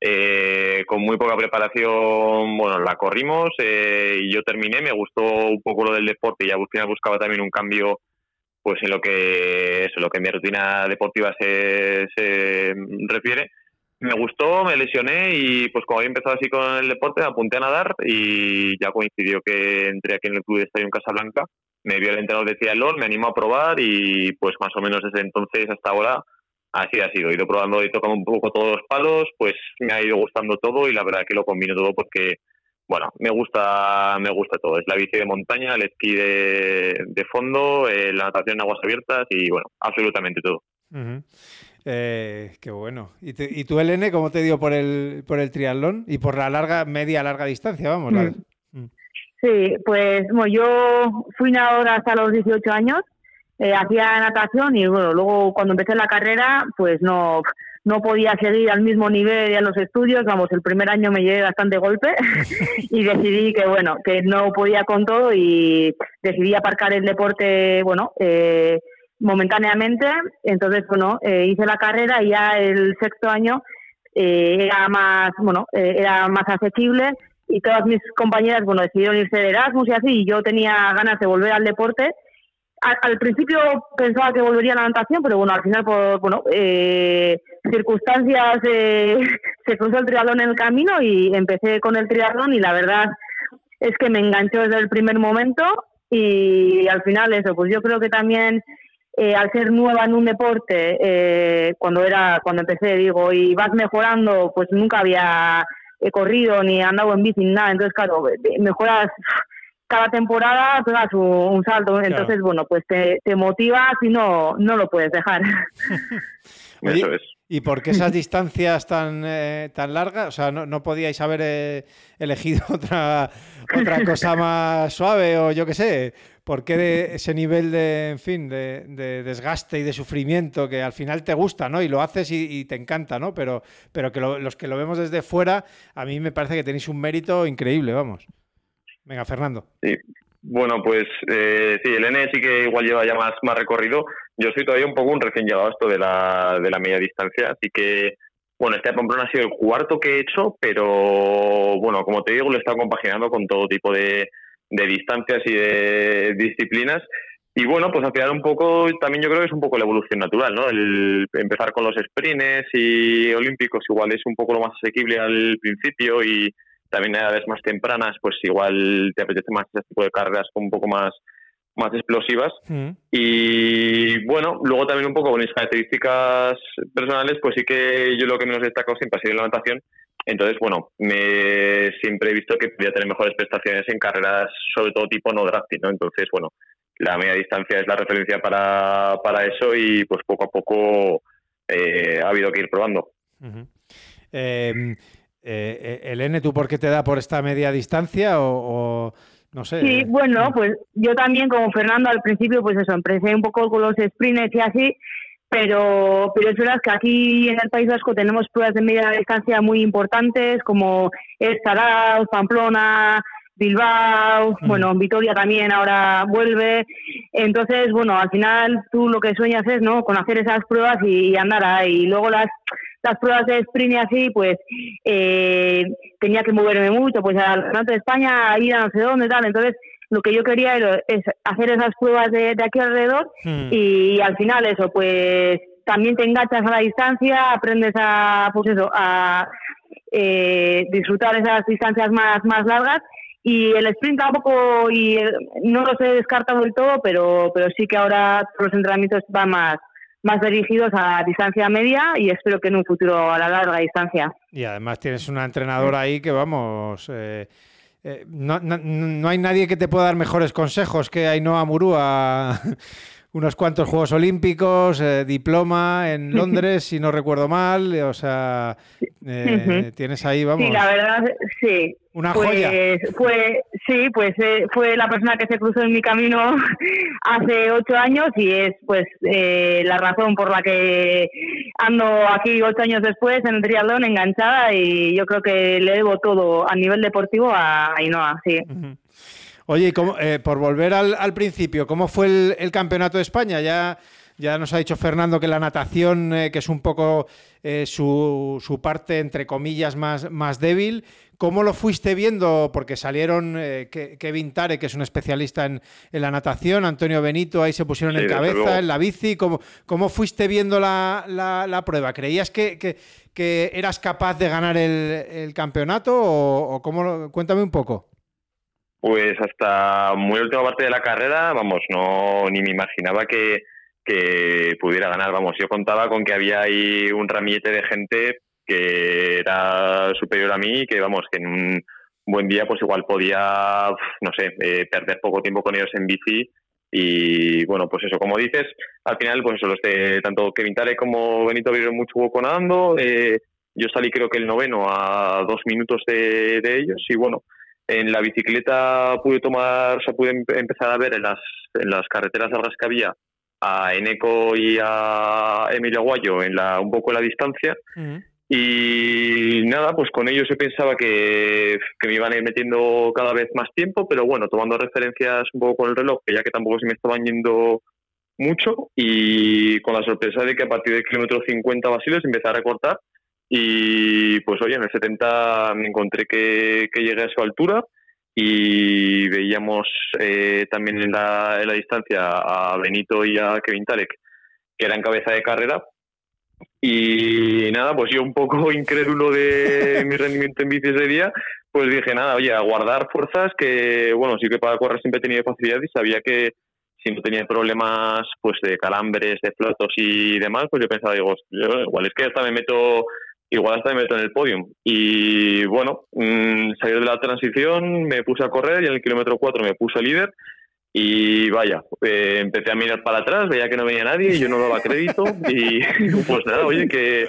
eh, con muy poca preparación, bueno, la corrimos eh, y yo terminé, me gustó un poco lo del deporte y ya buscaba también un cambio pues en lo que eso, lo que mi rutina deportiva se, se refiere. Me gustó, me lesioné y pues como había empezado así con el deporte, me apunté a nadar y ya coincidió que entré aquí en el Club de Estadio en Casablanca me vio el entrenador de triatlón, me animó a probar y pues más o menos desde entonces hasta ahora así ha sido. He ido probando y tocando un poco todos los palos, pues me ha ido gustando todo y la verdad que lo combino todo porque, bueno, me gusta me gusta todo. Es la bici de montaña, el esquí de, de fondo, eh, la natación en aguas abiertas y, bueno, absolutamente todo. Eh, qué bueno. ¿Y, ¿Y, tú, Elene, cómo te dio por el, por el triatlón? Y por la larga, media, larga distancia, vamos. Mm. Mm. Sí, pues bueno, yo fui nadadora hasta los 18 años, eh, hacía natación y bueno, luego cuando empecé la carrera, pues no, no podía seguir al mismo nivel en los estudios, vamos, el primer año me llevé bastante golpe y decidí que bueno, que no podía con todo y decidí aparcar el deporte, bueno, eh, momentáneamente, entonces bueno, eh, hice la carrera y ya el sexto año era más, bueno, era más asequible y todas mis compañeras, bueno, decidieron irse de Erasmus y así, y yo tenía ganas de volver al deporte. Al, principio pensaba que volvería a la natación, pero bueno, al final, por bueno, eh, circunstancias, eh, se cruzó el triatlón en el camino y empecé con el triatlón y la verdad es que me enganchó desde el primer momento y al final eso, pues yo creo que también eh, al ser nueva en un deporte, eh, cuando era cuando empecé, digo, y vas mejorando, pues nunca había corrido ni andado en bici ni nada, entonces claro, mejoras cada temporada pegas un, un salto, entonces bueno, pues te, te motivas y no, no lo puedes dejar. Eso es. ¿Y por qué esas distancias tan, eh, tan largas? O sea, ¿no, no podíais haber eh, elegido otra, otra cosa más suave o yo qué sé? ¿Por qué de ese nivel de, en fin, de, desgaste y de sufrimiento que al final te gusta, ¿no? Y lo haces y, te encanta, ¿no? Pero, pero que los que lo vemos desde fuera, a mí me parece que tenéis un mérito increíble, vamos. Venga, Fernando. Bueno, pues eh, sí, el N sí que igual lleva ya más, más recorrido. Yo soy todavía un poco un recién llegado a esto de la, de la media distancia, así que, bueno, este Pamplona ha sido el cuarto que he hecho, pero bueno, como te digo, lo he estado compaginando con todo tipo de, de distancias y de disciplinas. Y bueno, pues al un poco, también yo creo que es un poco la evolución natural, ¿no? El empezar con los sprints y olímpicos igual es un poco lo más asequible al principio y también a edades más tempranas, pues igual te apetece más este tipo de carreras un poco más más explosivas. Mm. Y bueno, luego también un poco con mis características personales, pues sí que yo lo que menos he destacado siempre ha sido la natación. Entonces, bueno, me siempre he visto que podía tener mejores prestaciones en carreras, sobre todo tipo no drafting, ¿no? Entonces, bueno, la media distancia es la referencia para, para eso y pues poco a poco eh, ha habido que ir probando. Eh, eh, Elene, ¿tú por qué te da por esta media distancia o, no sé? Sí, bueno, pues yo también como Fernando al principio, pues eso, empecé un poco con los sprints y así, pero, pero es verdad que aquí en el País Vasco tenemos pruebas de media distancia muy importantes como Estaraz, Pamplona, Bilbao, bueno, Vitoria también ahora vuelve. Entonces, bueno, al final tú lo que sueñas es, ¿no? Con hacer esas pruebas y, andar ahí. Y luego las las pruebas de sprint y así, pues eh, tenía que moverme mucho, pues al Campeonato de España, ir a no sé dónde, tal. Entonces, lo que yo quería era, es hacer esas pruebas de, aquí alrededor hmm. y, al final eso, pues también te enganchas a la distancia, aprendes a, pues eso, a eh, disfrutar esas distancias más, más largas y el sprint tampoco y no los he descartado del todo pero pero sí que ahora los entrenamientos van más más dirigidos a distancia media y espero que en un futuro a la larga distancia. Y además tienes una entrenadora ahí que vamos, eh, eh, no, no, no, hay nadie que te pueda dar mejores consejos que Ainhoa Murúa. unos cuantos Juegos Olímpicos, eh, diploma en Londres, si no recuerdo mal, o sea, tienes ahí, vamos. Sí, la verdad, sí. Una pues, joya. Fue, sí, pues eh, fue la persona que se cruzó en mi camino hace ocho años y es pues eh, la razón por la que ando aquí ocho años después en el triatlón enganchada y yo creo que le debo todo a nivel deportivo a Ainhoa, sí. Oye, eh, por volver al, principio, ¿cómo fue el, el campeonato de España? Ya ya nos ha dicho Fernando que la natación, eh, que es un poco eh, su, su, parte, entre comillas, más, más débil. ¿Cómo lo fuiste viendo? Porque salieron eh, Kevin Tare, que es un especialista en, la natación, Antonio Benito, ahí se pusieron en cabeza, en la bici. ¿Cómo, cómo fuiste viendo la, la, prueba? ¿Creías que, que, eras capaz de ganar el, campeonato o, o cómo? Cuéntame un poco. Pues hasta muy última parte de la carrera, vamos, no ni me imaginaba que, que pudiera ganar. Vamos, yo contaba con que había ahí un ramillete de gente que era superior a mí que, vamos, que en un buen día pues igual podía, no sé, eh, perder poco tiempo con ellos en bici y bueno, pues eso, como dices, al final pues eso, los de tanto Kevin Tare como Benito abrieron mucho hueco nadando, eh, yo salí creo que el noveno a dos minutos de, de ellos y bueno, en la bicicleta pude tomar, o sea, pude empezar a ver en las, en las carreteras largas que había a Eneco y a Emilio Aguayo en la, un poco en la distancia. Y nada, pues con ellos yo pensaba que, me iban a ir metiendo cada vez más tiempo, pero bueno, tomando referencias un poco con el reloj, que ya que tampoco se me estaban yendo mucho, y con la sorpresa de que a partir del kilómetro 50 Basiles empecé a recortar. Y pues oye, en el 70 me encontré que, que llegué a su altura y veíamos eh, también en la, en la distancia a Benito y a Kevin Tarek, que eran cabeza de carrera. Y nada, pues yo un poco incrédulo de mi rendimiento en bici ese día, pues dije, nada, oye, a guardar fuerzas, que bueno, sí que para correr siempre he tenido facilidad y sabía que si no tenía problemas pues de calambres, de flotos y demás, pues yo pensaba, digo, igual es que hasta me meto igual hasta me meto en el podium. Y bueno, mmm, salí de la transición, me puse a correr y en el kilómetro 4 me puse líder. Y vaya, eh, empecé a mirar para atrás, veía que no venía nadie y yo no daba crédito. y pues nada, oye, que,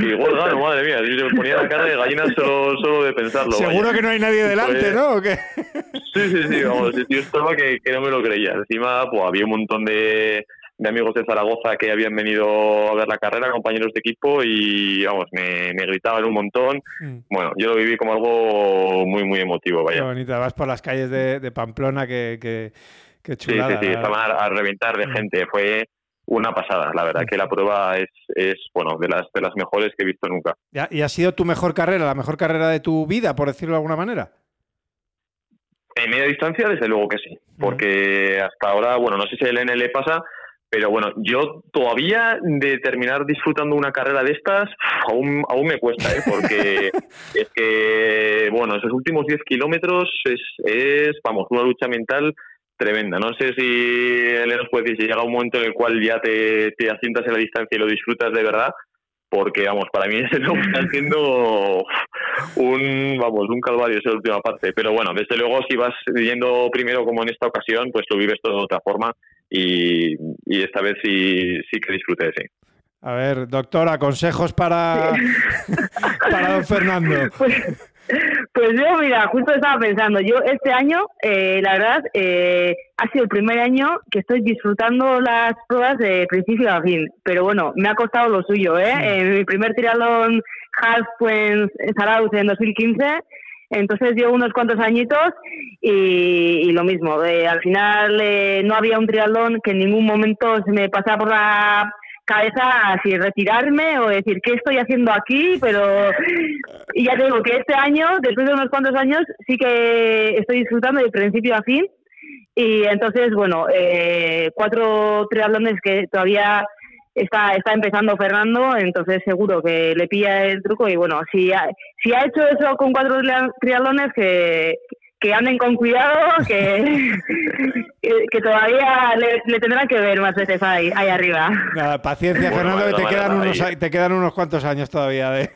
igual gano, madre mía. Yo me ponía la cara de gallina solo, solo de pensarlo. Seguro que no hay nadie delante, pues ¿no? Sí, sí, sí, vamos, yo estaba que, que no me lo creía. Encima, pues había un montón de, de amigos de Zaragoza que habían venido a ver la carrera, compañeros de equipo, y vamos, me, gritaban un montón. Mm. Bueno, yo lo viví como algo muy, muy emotivo, vaya. Qué bonita, vas por las calles de, Pamplona, que, que, chulada. Sí, sí, sí, estaban a, reventar de mm. gente, fue una pasada, la verdad mm. que la prueba es, es bueno, de las, de las mejores que he visto nunca. ¿Y ha sido tu mejor carrera, la mejor carrera de tu vida, por decirlo de alguna manera? En media distancia, desde luego que sí, porque hasta ahora, bueno, no sé si el NL pasa, pero bueno, yo todavía de terminar disfrutando una carrera de estas, aún, aún me cuesta, ¿eh? porque es que, bueno, esos últimos 10 kilómetros es, es, vamos, una lucha mental tremenda. No sé si nos puede decir si llega un momento en el cual ya te, te asientas en la distancia y lo disfrutas de verdad, porque vamos, para mí ese lo está haciendo un, vamos, un calvario esa última parte. Pero bueno, desde luego si vas yendo primero como en esta ocasión, pues lo vives todo de otra forma y, esta vez sí, sí que disfruté, sí. A ver, doctora, consejos para, para don Fernando. Pues, pues, yo, mira, justo estaba pensando, yo este año, eh, la verdad, eh, ha sido el primer año que estoy disfrutando las pruebas de principio a fin, pero bueno, me ha costado lo suyo, ¿eh? En mi primer triatlón half en Zarauz en 2015 entonces llevo unos cuantos añitos y, lo mismo. Eh, al final eh, no había un triatlón que en ningún momento se me pasaba por la cabeza así retirarme o decir qué estoy haciendo aquí, pero y ya te digo que este año, después de unos cuantos años, sí que estoy disfrutando de principio a fin y entonces, bueno, eh, cuatro triatlones que todavía está, está empezando Fernando, entonces seguro que le pilla el truco y bueno, si ha, si ha hecho eso con cuatro triatlones que, que anden con cuidado, que, que, todavía le, tendrán que ver más veces ahí, ahí arriba. paciencia, Fernando, que te, quedan unos, te quedan unos cuantos años todavía de,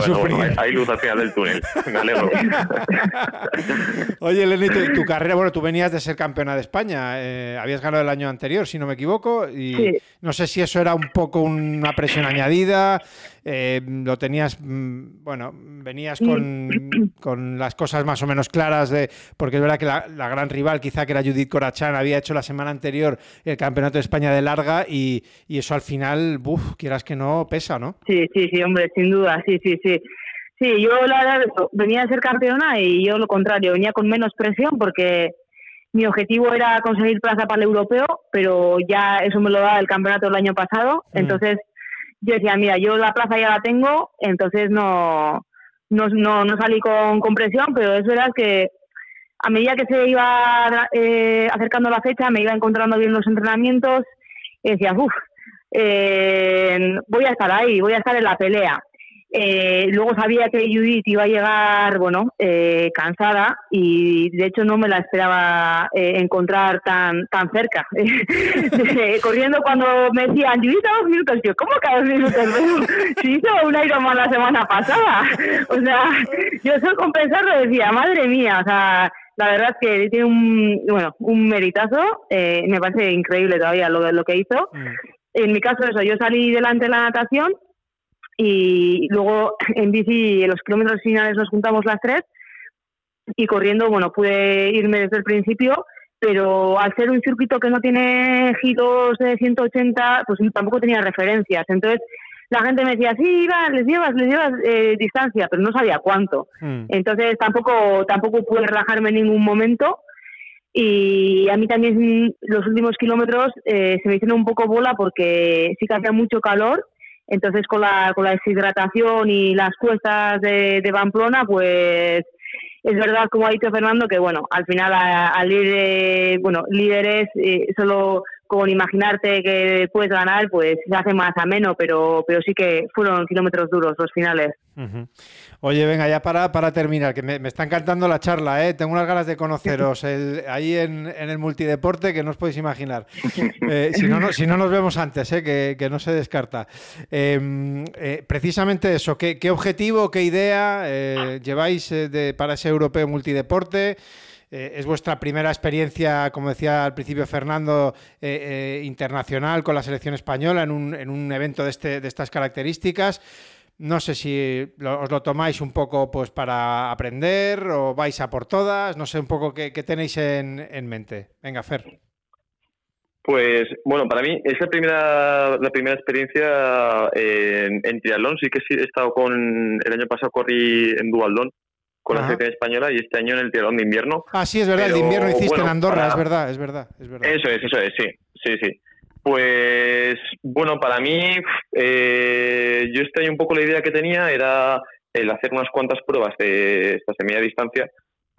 sufrir. hay luz al final del túnel, me alegro. Oye, Lenny, tu, carrera, bueno, tú venías de ser campeona de España, eh, habías ganado el año anterior, si no me equivoco, y no sé si eso era un poco una presión añadida, eh, lo tenías, mm, bueno, venías con, las cosas más o menos claras, de, porque es verdad que la, gran rival, quizá que era Judith Corachán, había hecho la semana anterior el Campeonato de España de larga y, eso al final, buf, quieras que no, pesa, ¿no? Sí, sí, sí, hombre, sin duda, sí, sí, sí. Sí, yo la verdad venía a ser campeona y yo lo contrario, venía con menos presión porque mi objetivo era conseguir plaza para el europeo, pero ya eso me lo da el campeonato del año pasado, mm. entonces yo decía, mira, yo la plaza ya la tengo, entonces no, no, no, salí con, con, presión, pero es verdad que a medida que se iba eh, acercando la fecha, me iba encontrando bien los entrenamientos y decía, uff, eh, voy a estar ahí, voy a estar en la pelea. Eh, luego sabía que Judith iba a llegar, bueno, eh, cansada y de hecho no me la esperaba eh, encontrar tan tan cerca. Corriendo cuando me decían, Judith a dos minutos, yo, ¿cómo que a dos minutos? si hizo un Ironman la semana pasada. O sea, yo solo con pensarlo decía, madre mía, o sea, la verdad es que tiene un, bueno, un meritazo, me parece increíble todavía lo, lo que hizo. Mm. En mi caso, eso, yo salí delante de la natación y luego en bici en los kilómetros finales nos juntamos las tres y corriendo, bueno, pude irme desde el principio, pero al ser un circuito que no tiene giros de 180, pues tampoco tenía referencias. Entonces la gente me decía, sí, va, les llevas, les llevas eh, distancia, pero no sabía cuánto. Hmm. Entonces tampoco, tampoco pude relajarme en ningún momento. Y a mí también los últimos kilómetros eh, se me hicieron un poco bola porque sí que hacía mucho calor entonces con la, con la deshidratación y las cuestas de, de Pamplona, pues es verdad, como ha dicho Fernando, que bueno, al final al ir, bueno, líderes, eh, solo con imaginarte que puedes ganar, pues se hace más ameno, pero, pero sí que fueron kilómetros duros los finales. Oye, venga, ya para, para terminar, que me, está encantando la charla, ¿eh? tengo unas ganas de conoceros ahí en, el multideporte que no os podéis imaginar. Eh, si, no, si no nos vemos antes, ¿eh? que, no se descarta. Em, eh, precisamente eso, ¿qué, objetivo, qué idea lleváis para ese europeo multideporte? Es vuestra primera experiencia, como decía al principio Fernando, internacional con la selección española en un, en un evento de, este, de estas características. No sé si os lo tomáis un poco pues para aprender o vais a por todas. No sé un poco qué, tenéis en, mente. Venga, Fer. Pues bueno, para mí es la primera, la primera experiencia en, en triatlón. Sí que sí he estado con. El año pasado corrí en Dualdón con la selección española y este año en el triatlón de invierno. Ah, sí, es verdad, el de invierno hiciste en Andorra, es verdad, es verdad, es verdad. Eso es, eso es, sí, sí, sí. Pues bueno, para mí, eh, yo este año un poco la idea que tenía era el hacer unas cuantas pruebas de esta media distancia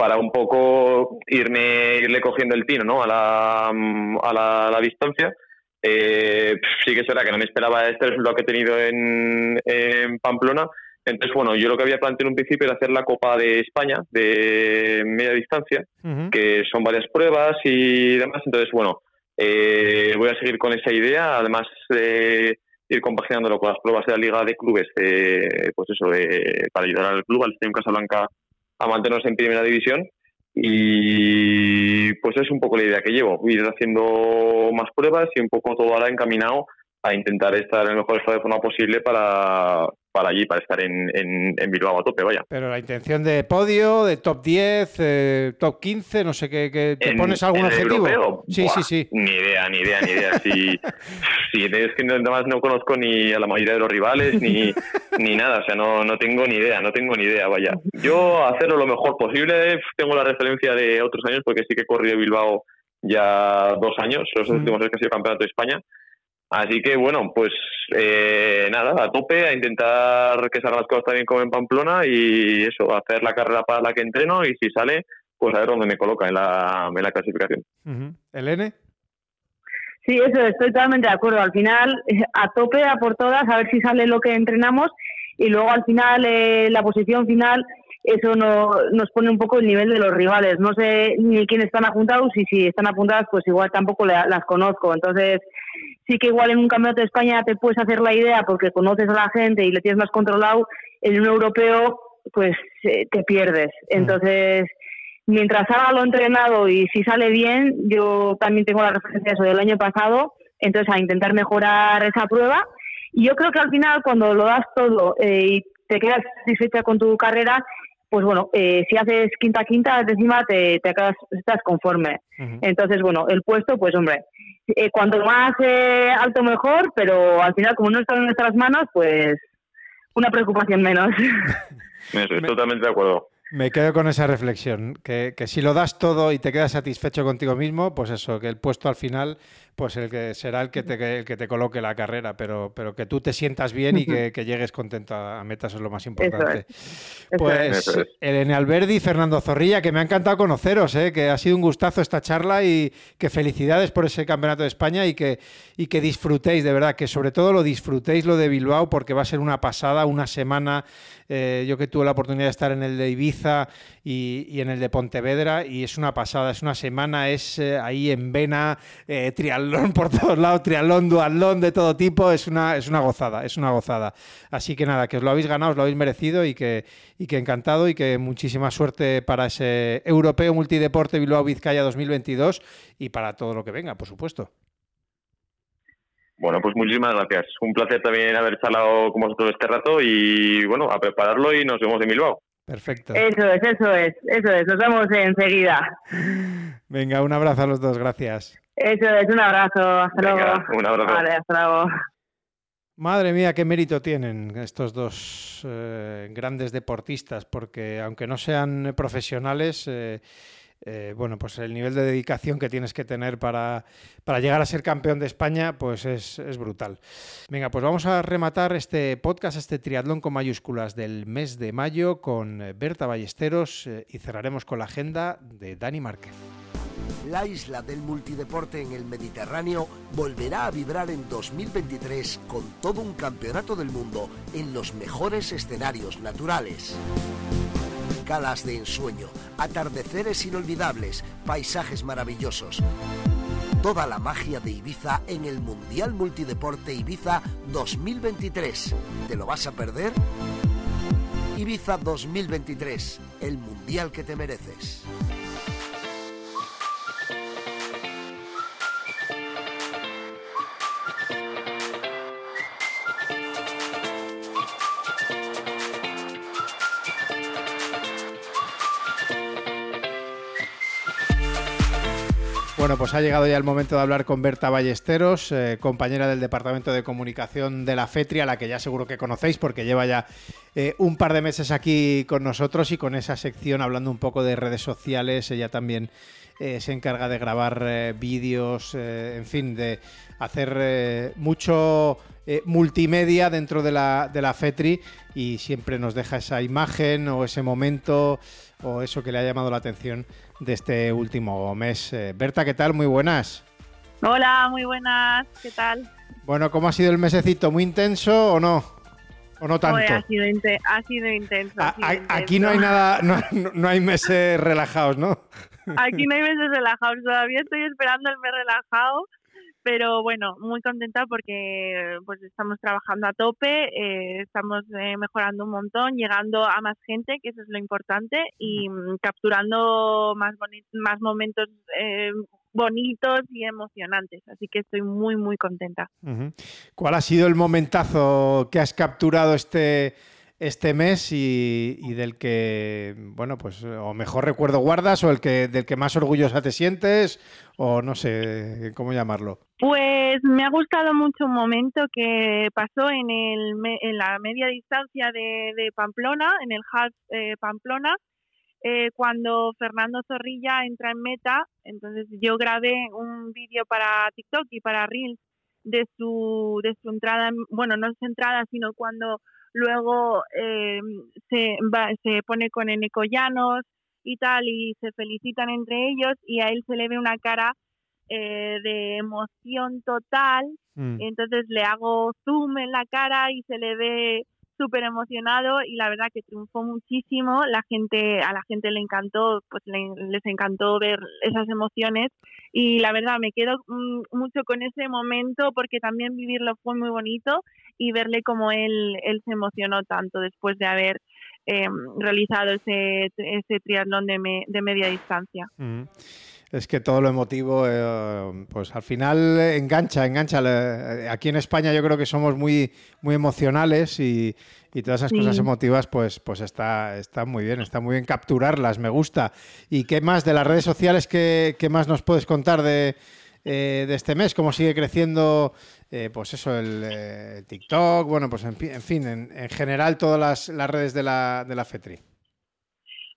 para un poco irme irle cogiendo el tino ¿no? a, la, a, la, distancia. Eh, sí que será que no me esperaba este resultado que he tenido en, Pamplona. Entonces, bueno, yo lo que había planteado en un principio era hacer la Copa de España de media distancia, que son varias pruebas y demás. Entonces, bueno, eh, voy a seguir con esa idea, además de ir compaginándolo con las pruebas de la Liga de Clubes, pues eso, para ayudar al club, al Estadio Casablanca, a mantenerse en primera división. Y pues es un poco la idea que llevo, ir haciendo más pruebas y un poco todo ahora encaminado a intentar estar en el mejor estado de forma posible para, para allí, para estar en, en, Bilbao a tope, vaya. Pero la intención de podio, de top 10, eh, top 15, no sé, qué, ¿te pones algún objetivo? sí, sí, sí. Ni idea, ni idea, ni idea. si, si es que además no conozco ni a la mayoría de los rivales, ni, ni nada, o sea, no, no tengo ni idea, no tengo ni idea, vaya. Yo hacerlo lo mejor posible, tengo la referencia de otros años, porque sí que he corrido Bilbao ya dos años, los últimos años que ha sido campeonato de España, Así que bueno, pues eh, nada, a tope, a intentar que salgan las cosas también como en Pamplona y eso, hacer la carrera para la que entreno y si sale, pues a ver dónde me coloca en la, en la clasificación. Uh ¿Elene? Sí, eso, estoy totalmente de acuerdo. Al final, a tope, a por todas, a ver si sale lo que entrenamos y luego al final, eh, la posición final, eso no, nos pone un poco el nivel de los rivales. No sé ni quiénes están apuntados y si están apuntadas, pues igual tampoco las conozco. Entonces, sí que igual en un campeonato de España te puedes hacer la idea porque conoces a la gente y le tienes más controlado, en un europeo pues eh, te pierdes. Mm. Entonces, mientras haga lo entrenado y si sale bien, yo también tengo la referencia eso del año pasado, entonces a intentar mejorar esa prueba. Y yo creo que al final cuando lo das todo eh, y te quedas satisfecha con tu carrera, pues bueno, eh, si haces quinta quinta, encima te, te quedas, estás conforme. Entonces, bueno, el puesto, pues hombre, eh, cuanto más eh, alto mejor, pero al final como no está en nuestras manos, pues una preocupación menos. Estoy totalmente de acuerdo. Me quedo con esa reflexión, que, que, si lo das todo y te quedas satisfecho contigo mismo, pues eso, que el puesto al final pues el que será el que te, el que te coloque la carrera, pero, pero que tú te sientas bien y que, llegues contento a, metas es lo más importante. Pues Elena Alberdi y Fernando Zorrilla, que me ha encantado conoceros, ¿eh? que ha sido un gustazo esta charla y que felicidades por ese campeonato de España y que, y que disfrutéis, de verdad, que sobre todo lo disfrutéis lo de Bilbao porque va a ser una pasada, una semana. Eh, yo que tuve la oportunidad de estar en el de Ibiza y, en el de Pontevedra y es una pasada, es una semana, es eh, ahí en vena, trial triatlón por todos lados, triatlón, duatlón de todo tipo, es una, es una gozada, es una gozada. Así que nada, que os lo habéis ganado, os lo habéis merecido y que, y que encantado y que muchísima suerte para ese Europeo Multideporte Bilbao Vizcaya 2022 y para todo lo que venga, por supuesto. Bueno, pues muchísimas gracias. Un placer también haber charlado con vosotros este rato y bueno, a prepararlo y nos vemos en Bilbao. Perfecto. Eso es, eso es, eso es. Nos vemos enseguida. Venga, un abrazo a los dos, gracias. Eso es, un abrazo. Hasta luego. Un abrazo. Vale, hasta luego. Madre mía, qué mérito tienen estos dos eh, grandes deportistas, porque aunque no sean profesionales, eh, eh, bueno, pues el nivel de dedicación que tienes que tener para, llegar a ser campeón de España, pues es, brutal. Venga, pues vamos a rematar este podcast, este triatlón con mayúsculas del mes de mayo con Berta Ballesteros eh, y cerraremos con la agenda de Dani Márquez. La isla del multideporte en el Mediterráneo volverá a vibrar en 2023 con todo un campeonato del mundo en los mejores escenarios naturales calas de ensueño, atardeceres inolvidables, paisajes maravillosos. Toda la magia de Ibiza en el Mundial Multideporte Ibiza 2023. ¿Te lo vas a perder? Ibiza 2023, el Mundial que te mereces. Bueno, pues ha llegado ya el momento de hablar con Berta Ballesteros, eh, compañera del Departamento de Comunicación de la FETRI, a la que ya seguro que conocéis porque lleva ya eh, un par de meses aquí con nosotros y con esa sección hablando un poco de redes sociales. Ella también eh, se encarga de grabar vídeos, en fin, de hacer mucho multimedia dentro de la, de la FETRI y siempre nos deja esa imagen o ese momento o eso que le ha llamado la atención de este último mes. Eh, Berta, ¿qué tal? Muy buenas. Hola, muy buenas. ¿Qué tal? Bueno, ¿cómo ha sido el mesecito? ¿Muy intenso o no? ¿O no tanto? ha, sido ha, sido intenso, Aquí no hay nada, no, hay meses relajados, ¿no? Aquí no hay meses relajados. Todavía estoy esperando el mes relajado pero bueno, muy contenta porque pues estamos trabajando a tope, eh, estamos eh, mejorando un montón, llegando a más gente, que eso es lo importante, y mm, capturando más, más momentos eh, bonitos y emocionantes. Así que estoy muy, muy contenta. ¿Cuál ha sido el momentazo que has capturado este este mes y, del que, bueno, pues, o mejor recuerdo guardas, o el que del que más orgullosa te sientes, o no sé cómo llamarlo. Pues me ha gustado mucho un momento que pasó en, el, en la media distancia de, Pamplona, en el half eh, Pamplona, eh, cuando Fernando Zorrilla entra en meta. Entonces yo grabé un vídeo para TikTok y para Reels de su, de su entrada, bueno, no es entrada, sino cuando luego eh, se, se pone con Eneco Llanos y tal, y se felicitan entre ellos, y a él se le ve una cara eh, de emoción total, mm. entonces le hago zoom en la cara y se le ve súper emocionado y la verdad que triunfó muchísimo, la gente, a la gente le encantó, pues les encantó ver esas emociones. Y la verdad me quedo mm, mucho con ese momento porque también vivirlo fue muy bonito y verle como él, él se emocionó tanto después de haber eh, realizado ese, ese triatlón de, de media distancia. Es que todo lo emotivo, eh, pues al final engancha, engancha. Aquí en España yo creo que somos muy, muy emocionales y, todas esas cosas emotivas, pues, pues está, está muy bien, está muy bien capturarlas, me gusta. ¿Y qué más de las redes sociales, qué, qué más nos puedes contar de, eh, de este mes? ¿Cómo sigue creciendo, eh, pues eso, el TikTok? Bueno, pues en, fin, en, general todas las, las redes de la, de la FETRI.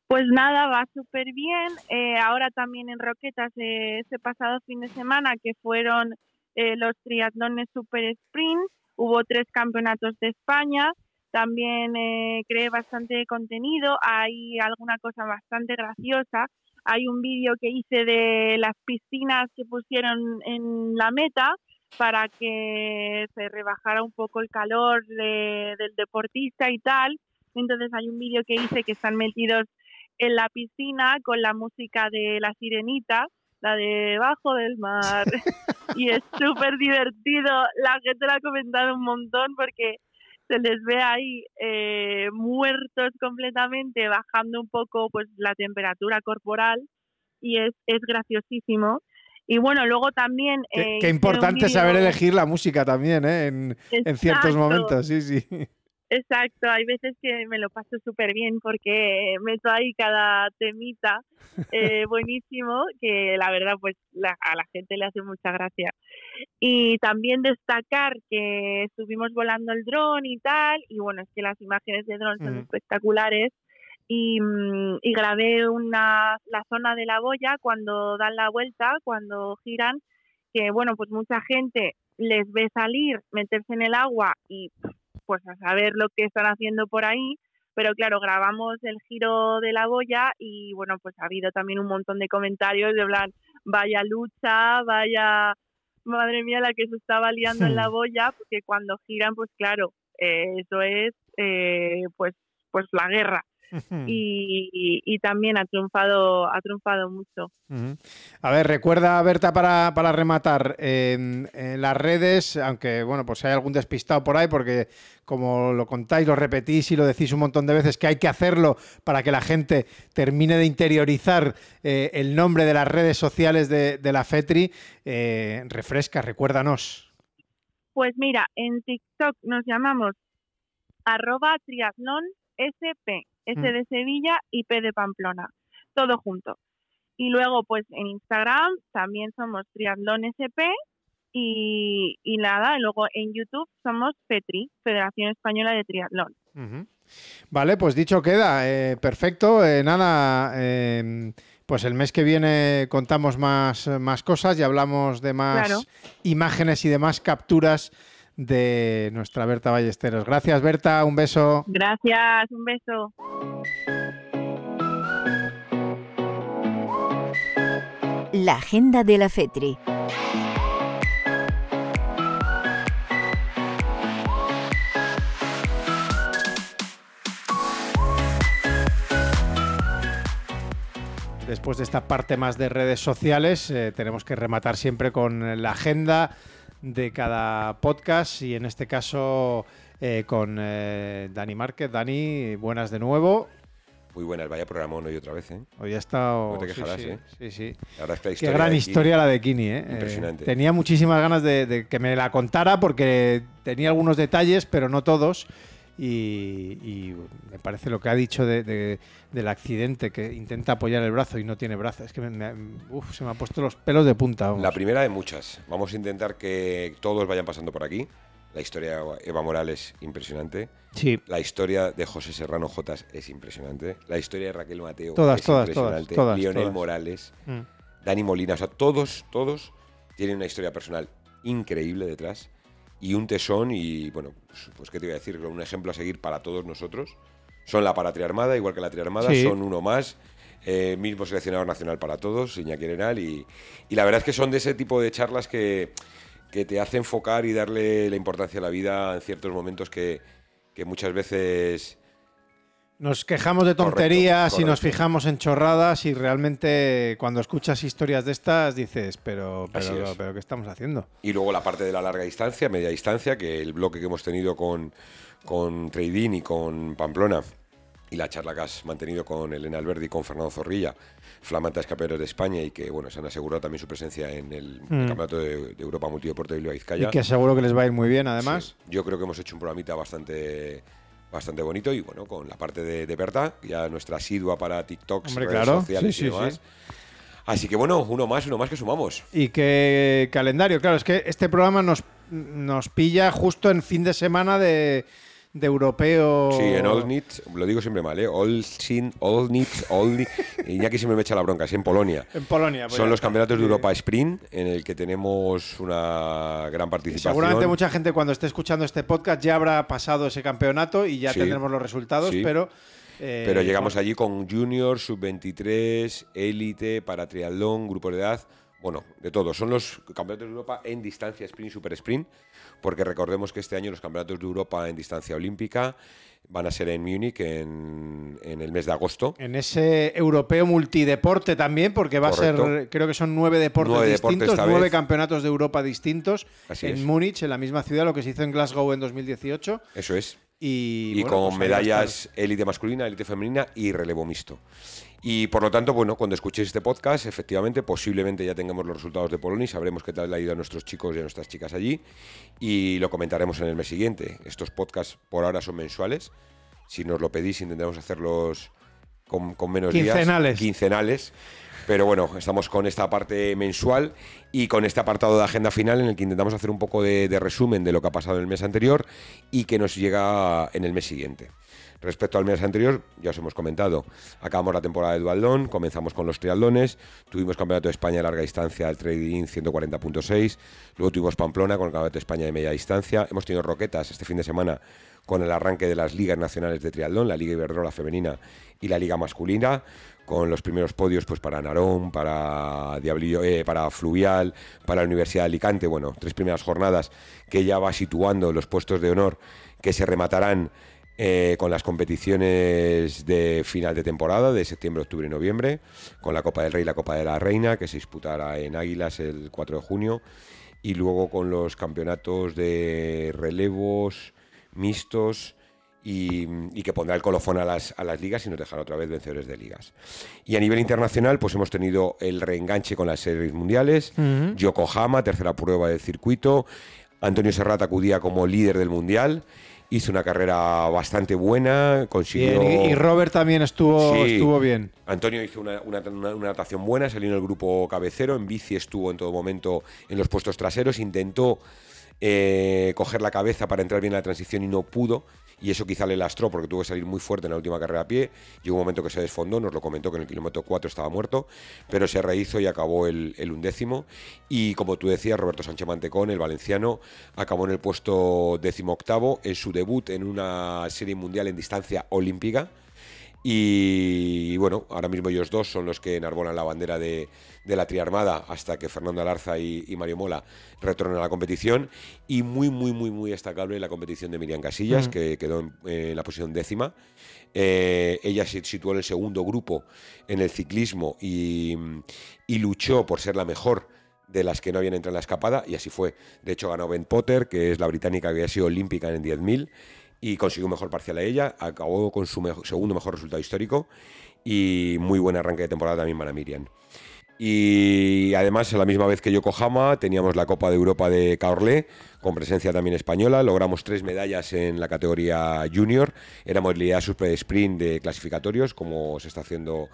Pues nada, va súper bien. Eh, ahora también en Roquetas eh, ese pasado fin de semana que fueron eh, los triatlones Super Sprint, hubo tres campeonatos de España. También creé bastante contenido, hay alguna cosa bastante graciosa. Hay un vídeo que hice de las piscinas que pusieron en la meta para que se rebajara un poco el calor del deportista y tal. Entonces hay un vídeo que hice que están metidos en la piscina con la música de La Sirenita, la de Bajo del Mar. y es súper divertido. La gente lo ha comentado un montón porque se les ve ahí eh, muertos completamente, bajando un poco pues la temperatura corporal y es, es graciosísimo. Y bueno, luego también... Qué, eh, importante saber elegir la música también, ¿eh? En, en ciertos momentos, sí, sí. Exacto, hay veces que me lo paso súper bien porque meto ahí cada temita eh, buenísimo que la verdad pues a la gente le hace mucha gracia. Y también destacar que estuvimos volando el dron y tal, y bueno, es que las imágenes de dron son espectaculares y, mm, y grabé una, la zona de la boya cuando dan la vuelta, cuando giran, que bueno, pues mucha gente les ve salir, meterse en el agua y pues a saber lo que están haciendo por ahí, pero claro, grabamos el giro de la boya y bueno, pues ha habido también un montón de comentarios de plan, vaya lucha, vaya, madre mía, la que se estaba liando en la boya, porque cuando giran, pues claro, eh, eso es eh, pues, pues la guerra y, también ha triunfado, ha triunfado mucho. A ver, recuerda, Berta, para, para rematar, en, las redes, aunque bueno, pues hay algún despistado por ahí, porque como lo contáis, lo repetís y lo decís un montón de veces, que hay que hacerlo para que la gente termine de interiorizar eh, el nombre de las redes sociales de, la FETRI, eh, refresca, recuérdanos. Pues mira, en TikTok nos llamamos arroba triatlón SP. S mm. de Sevilla y P de Pamplona, todo junto. Y luego, pues en Instagram también somos Triatlón SP y, y nada, luego en YouTube somos FETRI, Federación Española de Triatlón. Vale, pues dicho queda, eh, perfecto. Eh, nada, em, pues el mes que viene contamos más, más cosas y hablamos de más imágenes y de más capturas de nuestra Berta Ballesteros. Gracias, Berta, un beso. Gracias, un beso. La agenda de la FETRI. Después de esta parte más de redes sociales, eh, tenemos que rematar siempre con la agenda de cada podcast y en este caso eh, con eh, Dani Márquez. Dani, buenas de nuevo. Muy buenas, vaya programa hoy otra vez, ¿eh? Hoy ha estado... No te quejarás, sí, ¿eh? Sí, sí. Qué gran historia la de Kini, ¿eh? Impresionante. tenía muchísimas ganas de, que me la contara porque tenía algunos detalles, pero no todos. Y, me parece lo que ha dicho del accidente, que intenta apoyar el brazo y no tiene brazo. Es que se me han puesto los pelos de punta. La primera de muchas. Vamos a intentar que todos vayan pasando por aquí. La historia de Eva Morales, impresionante. Sí. La historia de José Serrano Jotas es impresionante. La historia de Raquel Mateo todas, es todas, impresionante. Todas, Lionel Morales, mm. Dani Molina, o sea, todos, todos tienen una historia personal increíble detrás y un tesón y, bueno, pues, pues, qué te voy a decir, un ejemplo a seguir para todos nosotros. Son la para Triarmada, igual que la Triarmada, son uno más. Eh, mismo seleccionador nacional para todos, Iñaki Arenal, y, y la verdad es que son de ese tipo de charlas que, que te hace enfocar y darle la importancia a la vida en ciertos momentos que, que muchas veces nos quejamos de tonterías y nos fijamos en chorradas y realmente cuando escuchas historias de estas dices, pero, pero, pero, ¿qué estamos haciendo? Y luego la parte de la larga distancia, media distancia, que el bloque que hemos tenido con, con Trading y con Pamplona y la charla que has mantenido con Elena Alberdi y con Fernando Zorrilla, flamantes campeones de España y que bueno se han asegurado también su presencia en el, mm. Campeonato de, Europa Multideporte de Bilbao Vizcaya. Y que seguro que les va a ir muy bien además. Yo creo que hemos hecho un programita bastante bastante bonito y bueno, con la parte de, de Berta, ya nuestra asidua para TikTok, redes sociales y demás. Así que bueno, uno más, uno más que sumamos. Y qué calendario, claro, es que este programa nos, nos pilla justo en fin de semana de, de europeo. Sí, en Old lo digo siempre mal, ¿eh? Old Sin, Old Nits, Old Y ya que siempre me echa la bronca, es en Polonia. En Polonia, pues Son los campeonatos de Europa Sprint, en el que tenemos una gran participación. seguramente mucha gente cuando esté escuchando este podcast ya habrá pasado ese campeonato y ya tendremos los resultados, pero. Eh, pero llegamos allí con Junior, Sub-23, Élite, para triatlón, grupo de edad bueno, de todo. Son los campeonatos de Europa en distancia sprint y super sprint, porque recordemos que este año los campeonatos de Europa en distancia olímpica van a ser en Múnich en, el mes de agosto. En ese europeo multideporte también, porque va a ser, creo que son nueve deportes distintos, nueve campeonatos de Europa distintos en Múnich, en la misma ciudad, lo que se hizo en Glasgow en 2018. Eso es. Y, con pues medallas élite masculina, élite femenina y relevo mixto. Y por lo tanto, bueno, cuando escuchéis este podcast, efectivamente, posiblemente ya tengamos los resultados de Polonia y sabremos qué tal le ha ido a nuestros chicos y a nuestras chicas allí. Y lo comentaremos en el mes siguiente. Estos podcasts por ahora son mensuales. Si nos lo pedís, intentaremos hacerlos con, menos quincenales. días. Quincenales. Pero bueno, estamos con esta parte mensual y con este apartado de agenda final en el que intentamos hacer un poco de, de resumen de lo que ha pasado en el mes anterior y que nos llega en el mes siguiente. Respecto al mes anterior, ya os hemos comentado, acabamos la temporada de Dualdón, comenzamos con los triatlones, tuvimos Campeonato de España de larga distancia al trading 140.6, luego tuvimos Pamplona con el Campeonato de España de media distancia, hemos tenido Roquetas este fin de semana con el arranque de las ligas nacionales de triatlón, la Liga Iberdrola femenina y la Liga masculina, con los primeros podios pues para Narón, para Diablillo, eh, para Fluvial, para la Universidad de Alicante, bueno, tres primeras jornadas que ya va situando los puestos de honor que se rematarán eh, con las competiciones de final de temporada de septiembre, octubre y noviembre, con la Copa del Rey y la Copa de la Reina, que se disputará en Águilas el 4 de junio, y luego con los campeonatos de relevos mixtos. Y, que pondrá el colofón a las, a las ligas y nos dejará otra vez vencedores de ligas. Y a nivel internacional, pues hemos tenido el reenganche con las series mundiales, Yokohama, tercera prueba del circuito, Antonio Serrat acudía como líder del mundial hizo una carrera bastante buena, consiguió... y Robert también estuvo, estuvo bien. Antonio hizo una, una, natación buena, salió en el grupo cabecero, en bici estuvo en todo momento en los puestos traseros, intentó eh, coger la cabeza para entrar bien en la transición y no pudo y eso quizá le lastró porque tuvo que salir muy fuerte en la última carrera a pie. Llegó un momento que se desfondó, nos lo comentó que en el kilómetro 4 estaba muerto, pero se rehizo y acabó el, undécimo. Y como tú decías, Roberto Sánchez Mantecón, el valenciano, acabó en el puesto décimo octavo en su debut en una serie mundial en distancia olímpica y, bueno, ahora mismo ellos dos son los que enarbolan la bandera de, la triarmada hasta que Fernando Alarza y, Mario Mola retornen a la competición. Y muy, muy, muy, muy destacable la competición de Miriam Casillas, que quedó en, la posición décima. Eh, ella se situó en el segundo grupo en el ciclismo y, y luchó por ser la mejor de las que no habían entrado en la escapada, y así fue. De hecho, ganó Ben Potter, que es la británica que había sido olímpica en 10.000 y consiguió un mejor parcial a ella, acabó con su segundo mejor resultado histórico y muy buen arranque de temporada también para Miriam. Y además, a la misma vez que Yokohama, teníamos la Copa de Europa de Caorle, con presencia también española. Logramos tres medallas en la categoría junior. Era modalidad super sprint de clasificatorios, como se está haciendo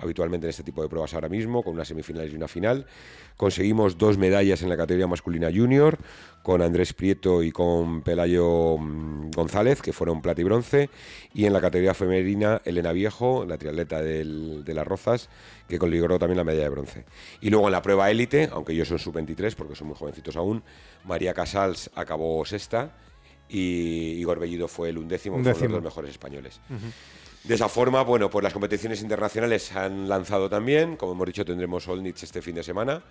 habitualmente en este tipo de pruebas ahora mismo, con unas semifinales y una final. Conseguimos dos medallas en la categoría masculina junior, con Andrés Prieto y con Pelayo mm, González, que fueron plata y bronce. Y en la categoría femenina, Elena Viejo, la triatleta de las Rozas, que consiguió también la medalla de bronce. Y luego en la prueba élite, aunque yo soy sub-23, porque son muy jovencitos aún, María Casals acabó sexta y Igor Bellido fue el undécimo, un fueron los mejores españoles. De esa forma, bueno, pues las competiciones internacionales se han lanzado también. Como hemos dicho, tendremos Olnitz este fin de semana.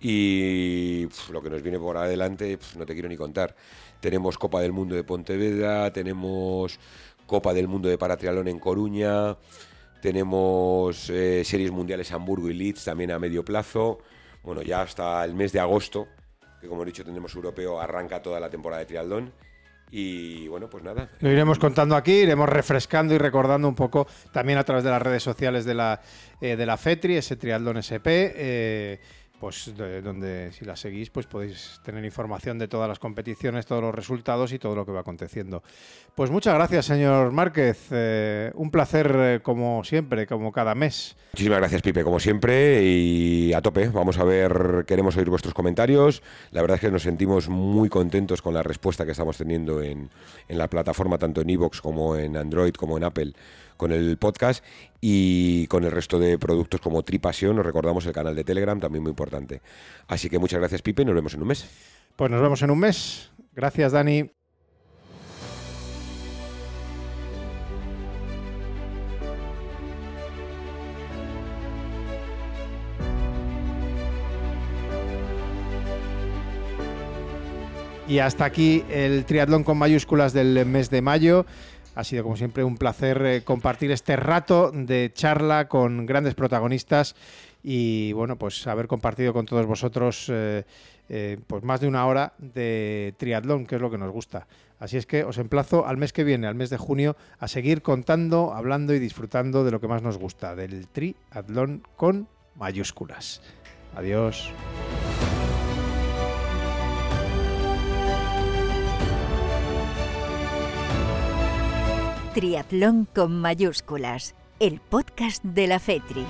Y lo que nos viene por adelante, no te quiero ni contar. Tenemos Copa del Mundo de Pontevedra, tenemos Copa del Mundo de Paratrialón en Coruña, tenemos eh, Series Mundiales Hamburgo y Leeds también a medio plazo. Bueno, ya hasta el mes de agosto, que como he dicho tendremos europeo, arranca toda la temporada de triatlón. Y bueno, pues nada. Lo iremos contando aquí, iremos refrescando y recordando un poco también a través de las redes sociales de la, eh, de la FETRI, ese Triatlón SP. Eh, pues donde si la seguís pues podéis tener información de todas las competiciones, todos los resultados y todo lo que va aconteciendo. Pues muchas gracias, señor Márquez. Eh, un placer eh, como siempre, como cada mes. Muchísimas gracias, Pipe, como siempre y a tope. Vamos a ver, queremos oír vuestros comentarios. La verdad es que nos sentimos muy contentos con la respuesta que estamos teniendo en, en la plataforma, tanto en Evox como en Android como en Apple con el podcast y con el resto de productos como Tripasión. Nos recordamos el canal de Telegram, también muy importante. Así que muchas gracias, Pipe, y nos vemos en un mes. Pues nos vemos en un mes. Gracias, Dani. Y hasta aquí el triatlón con mayúsculas del mes de mayo. Ha sido, como siempre, un placer eh, compartir este rato de charla con grandes protagonistas y, bueno, pues haber compartido con todos vosotros eh, eh, pues más de una hora de triatlón, que es lo que nos gusta. Así es que os emplazo al mes que viene, al mes de junio, a seguir contando, hablando y disfrutando de lo que más nos gusta, del triatlón con mayúsculas. Adiós. Triatlón con mayúsculas, el podcast de la FETRI.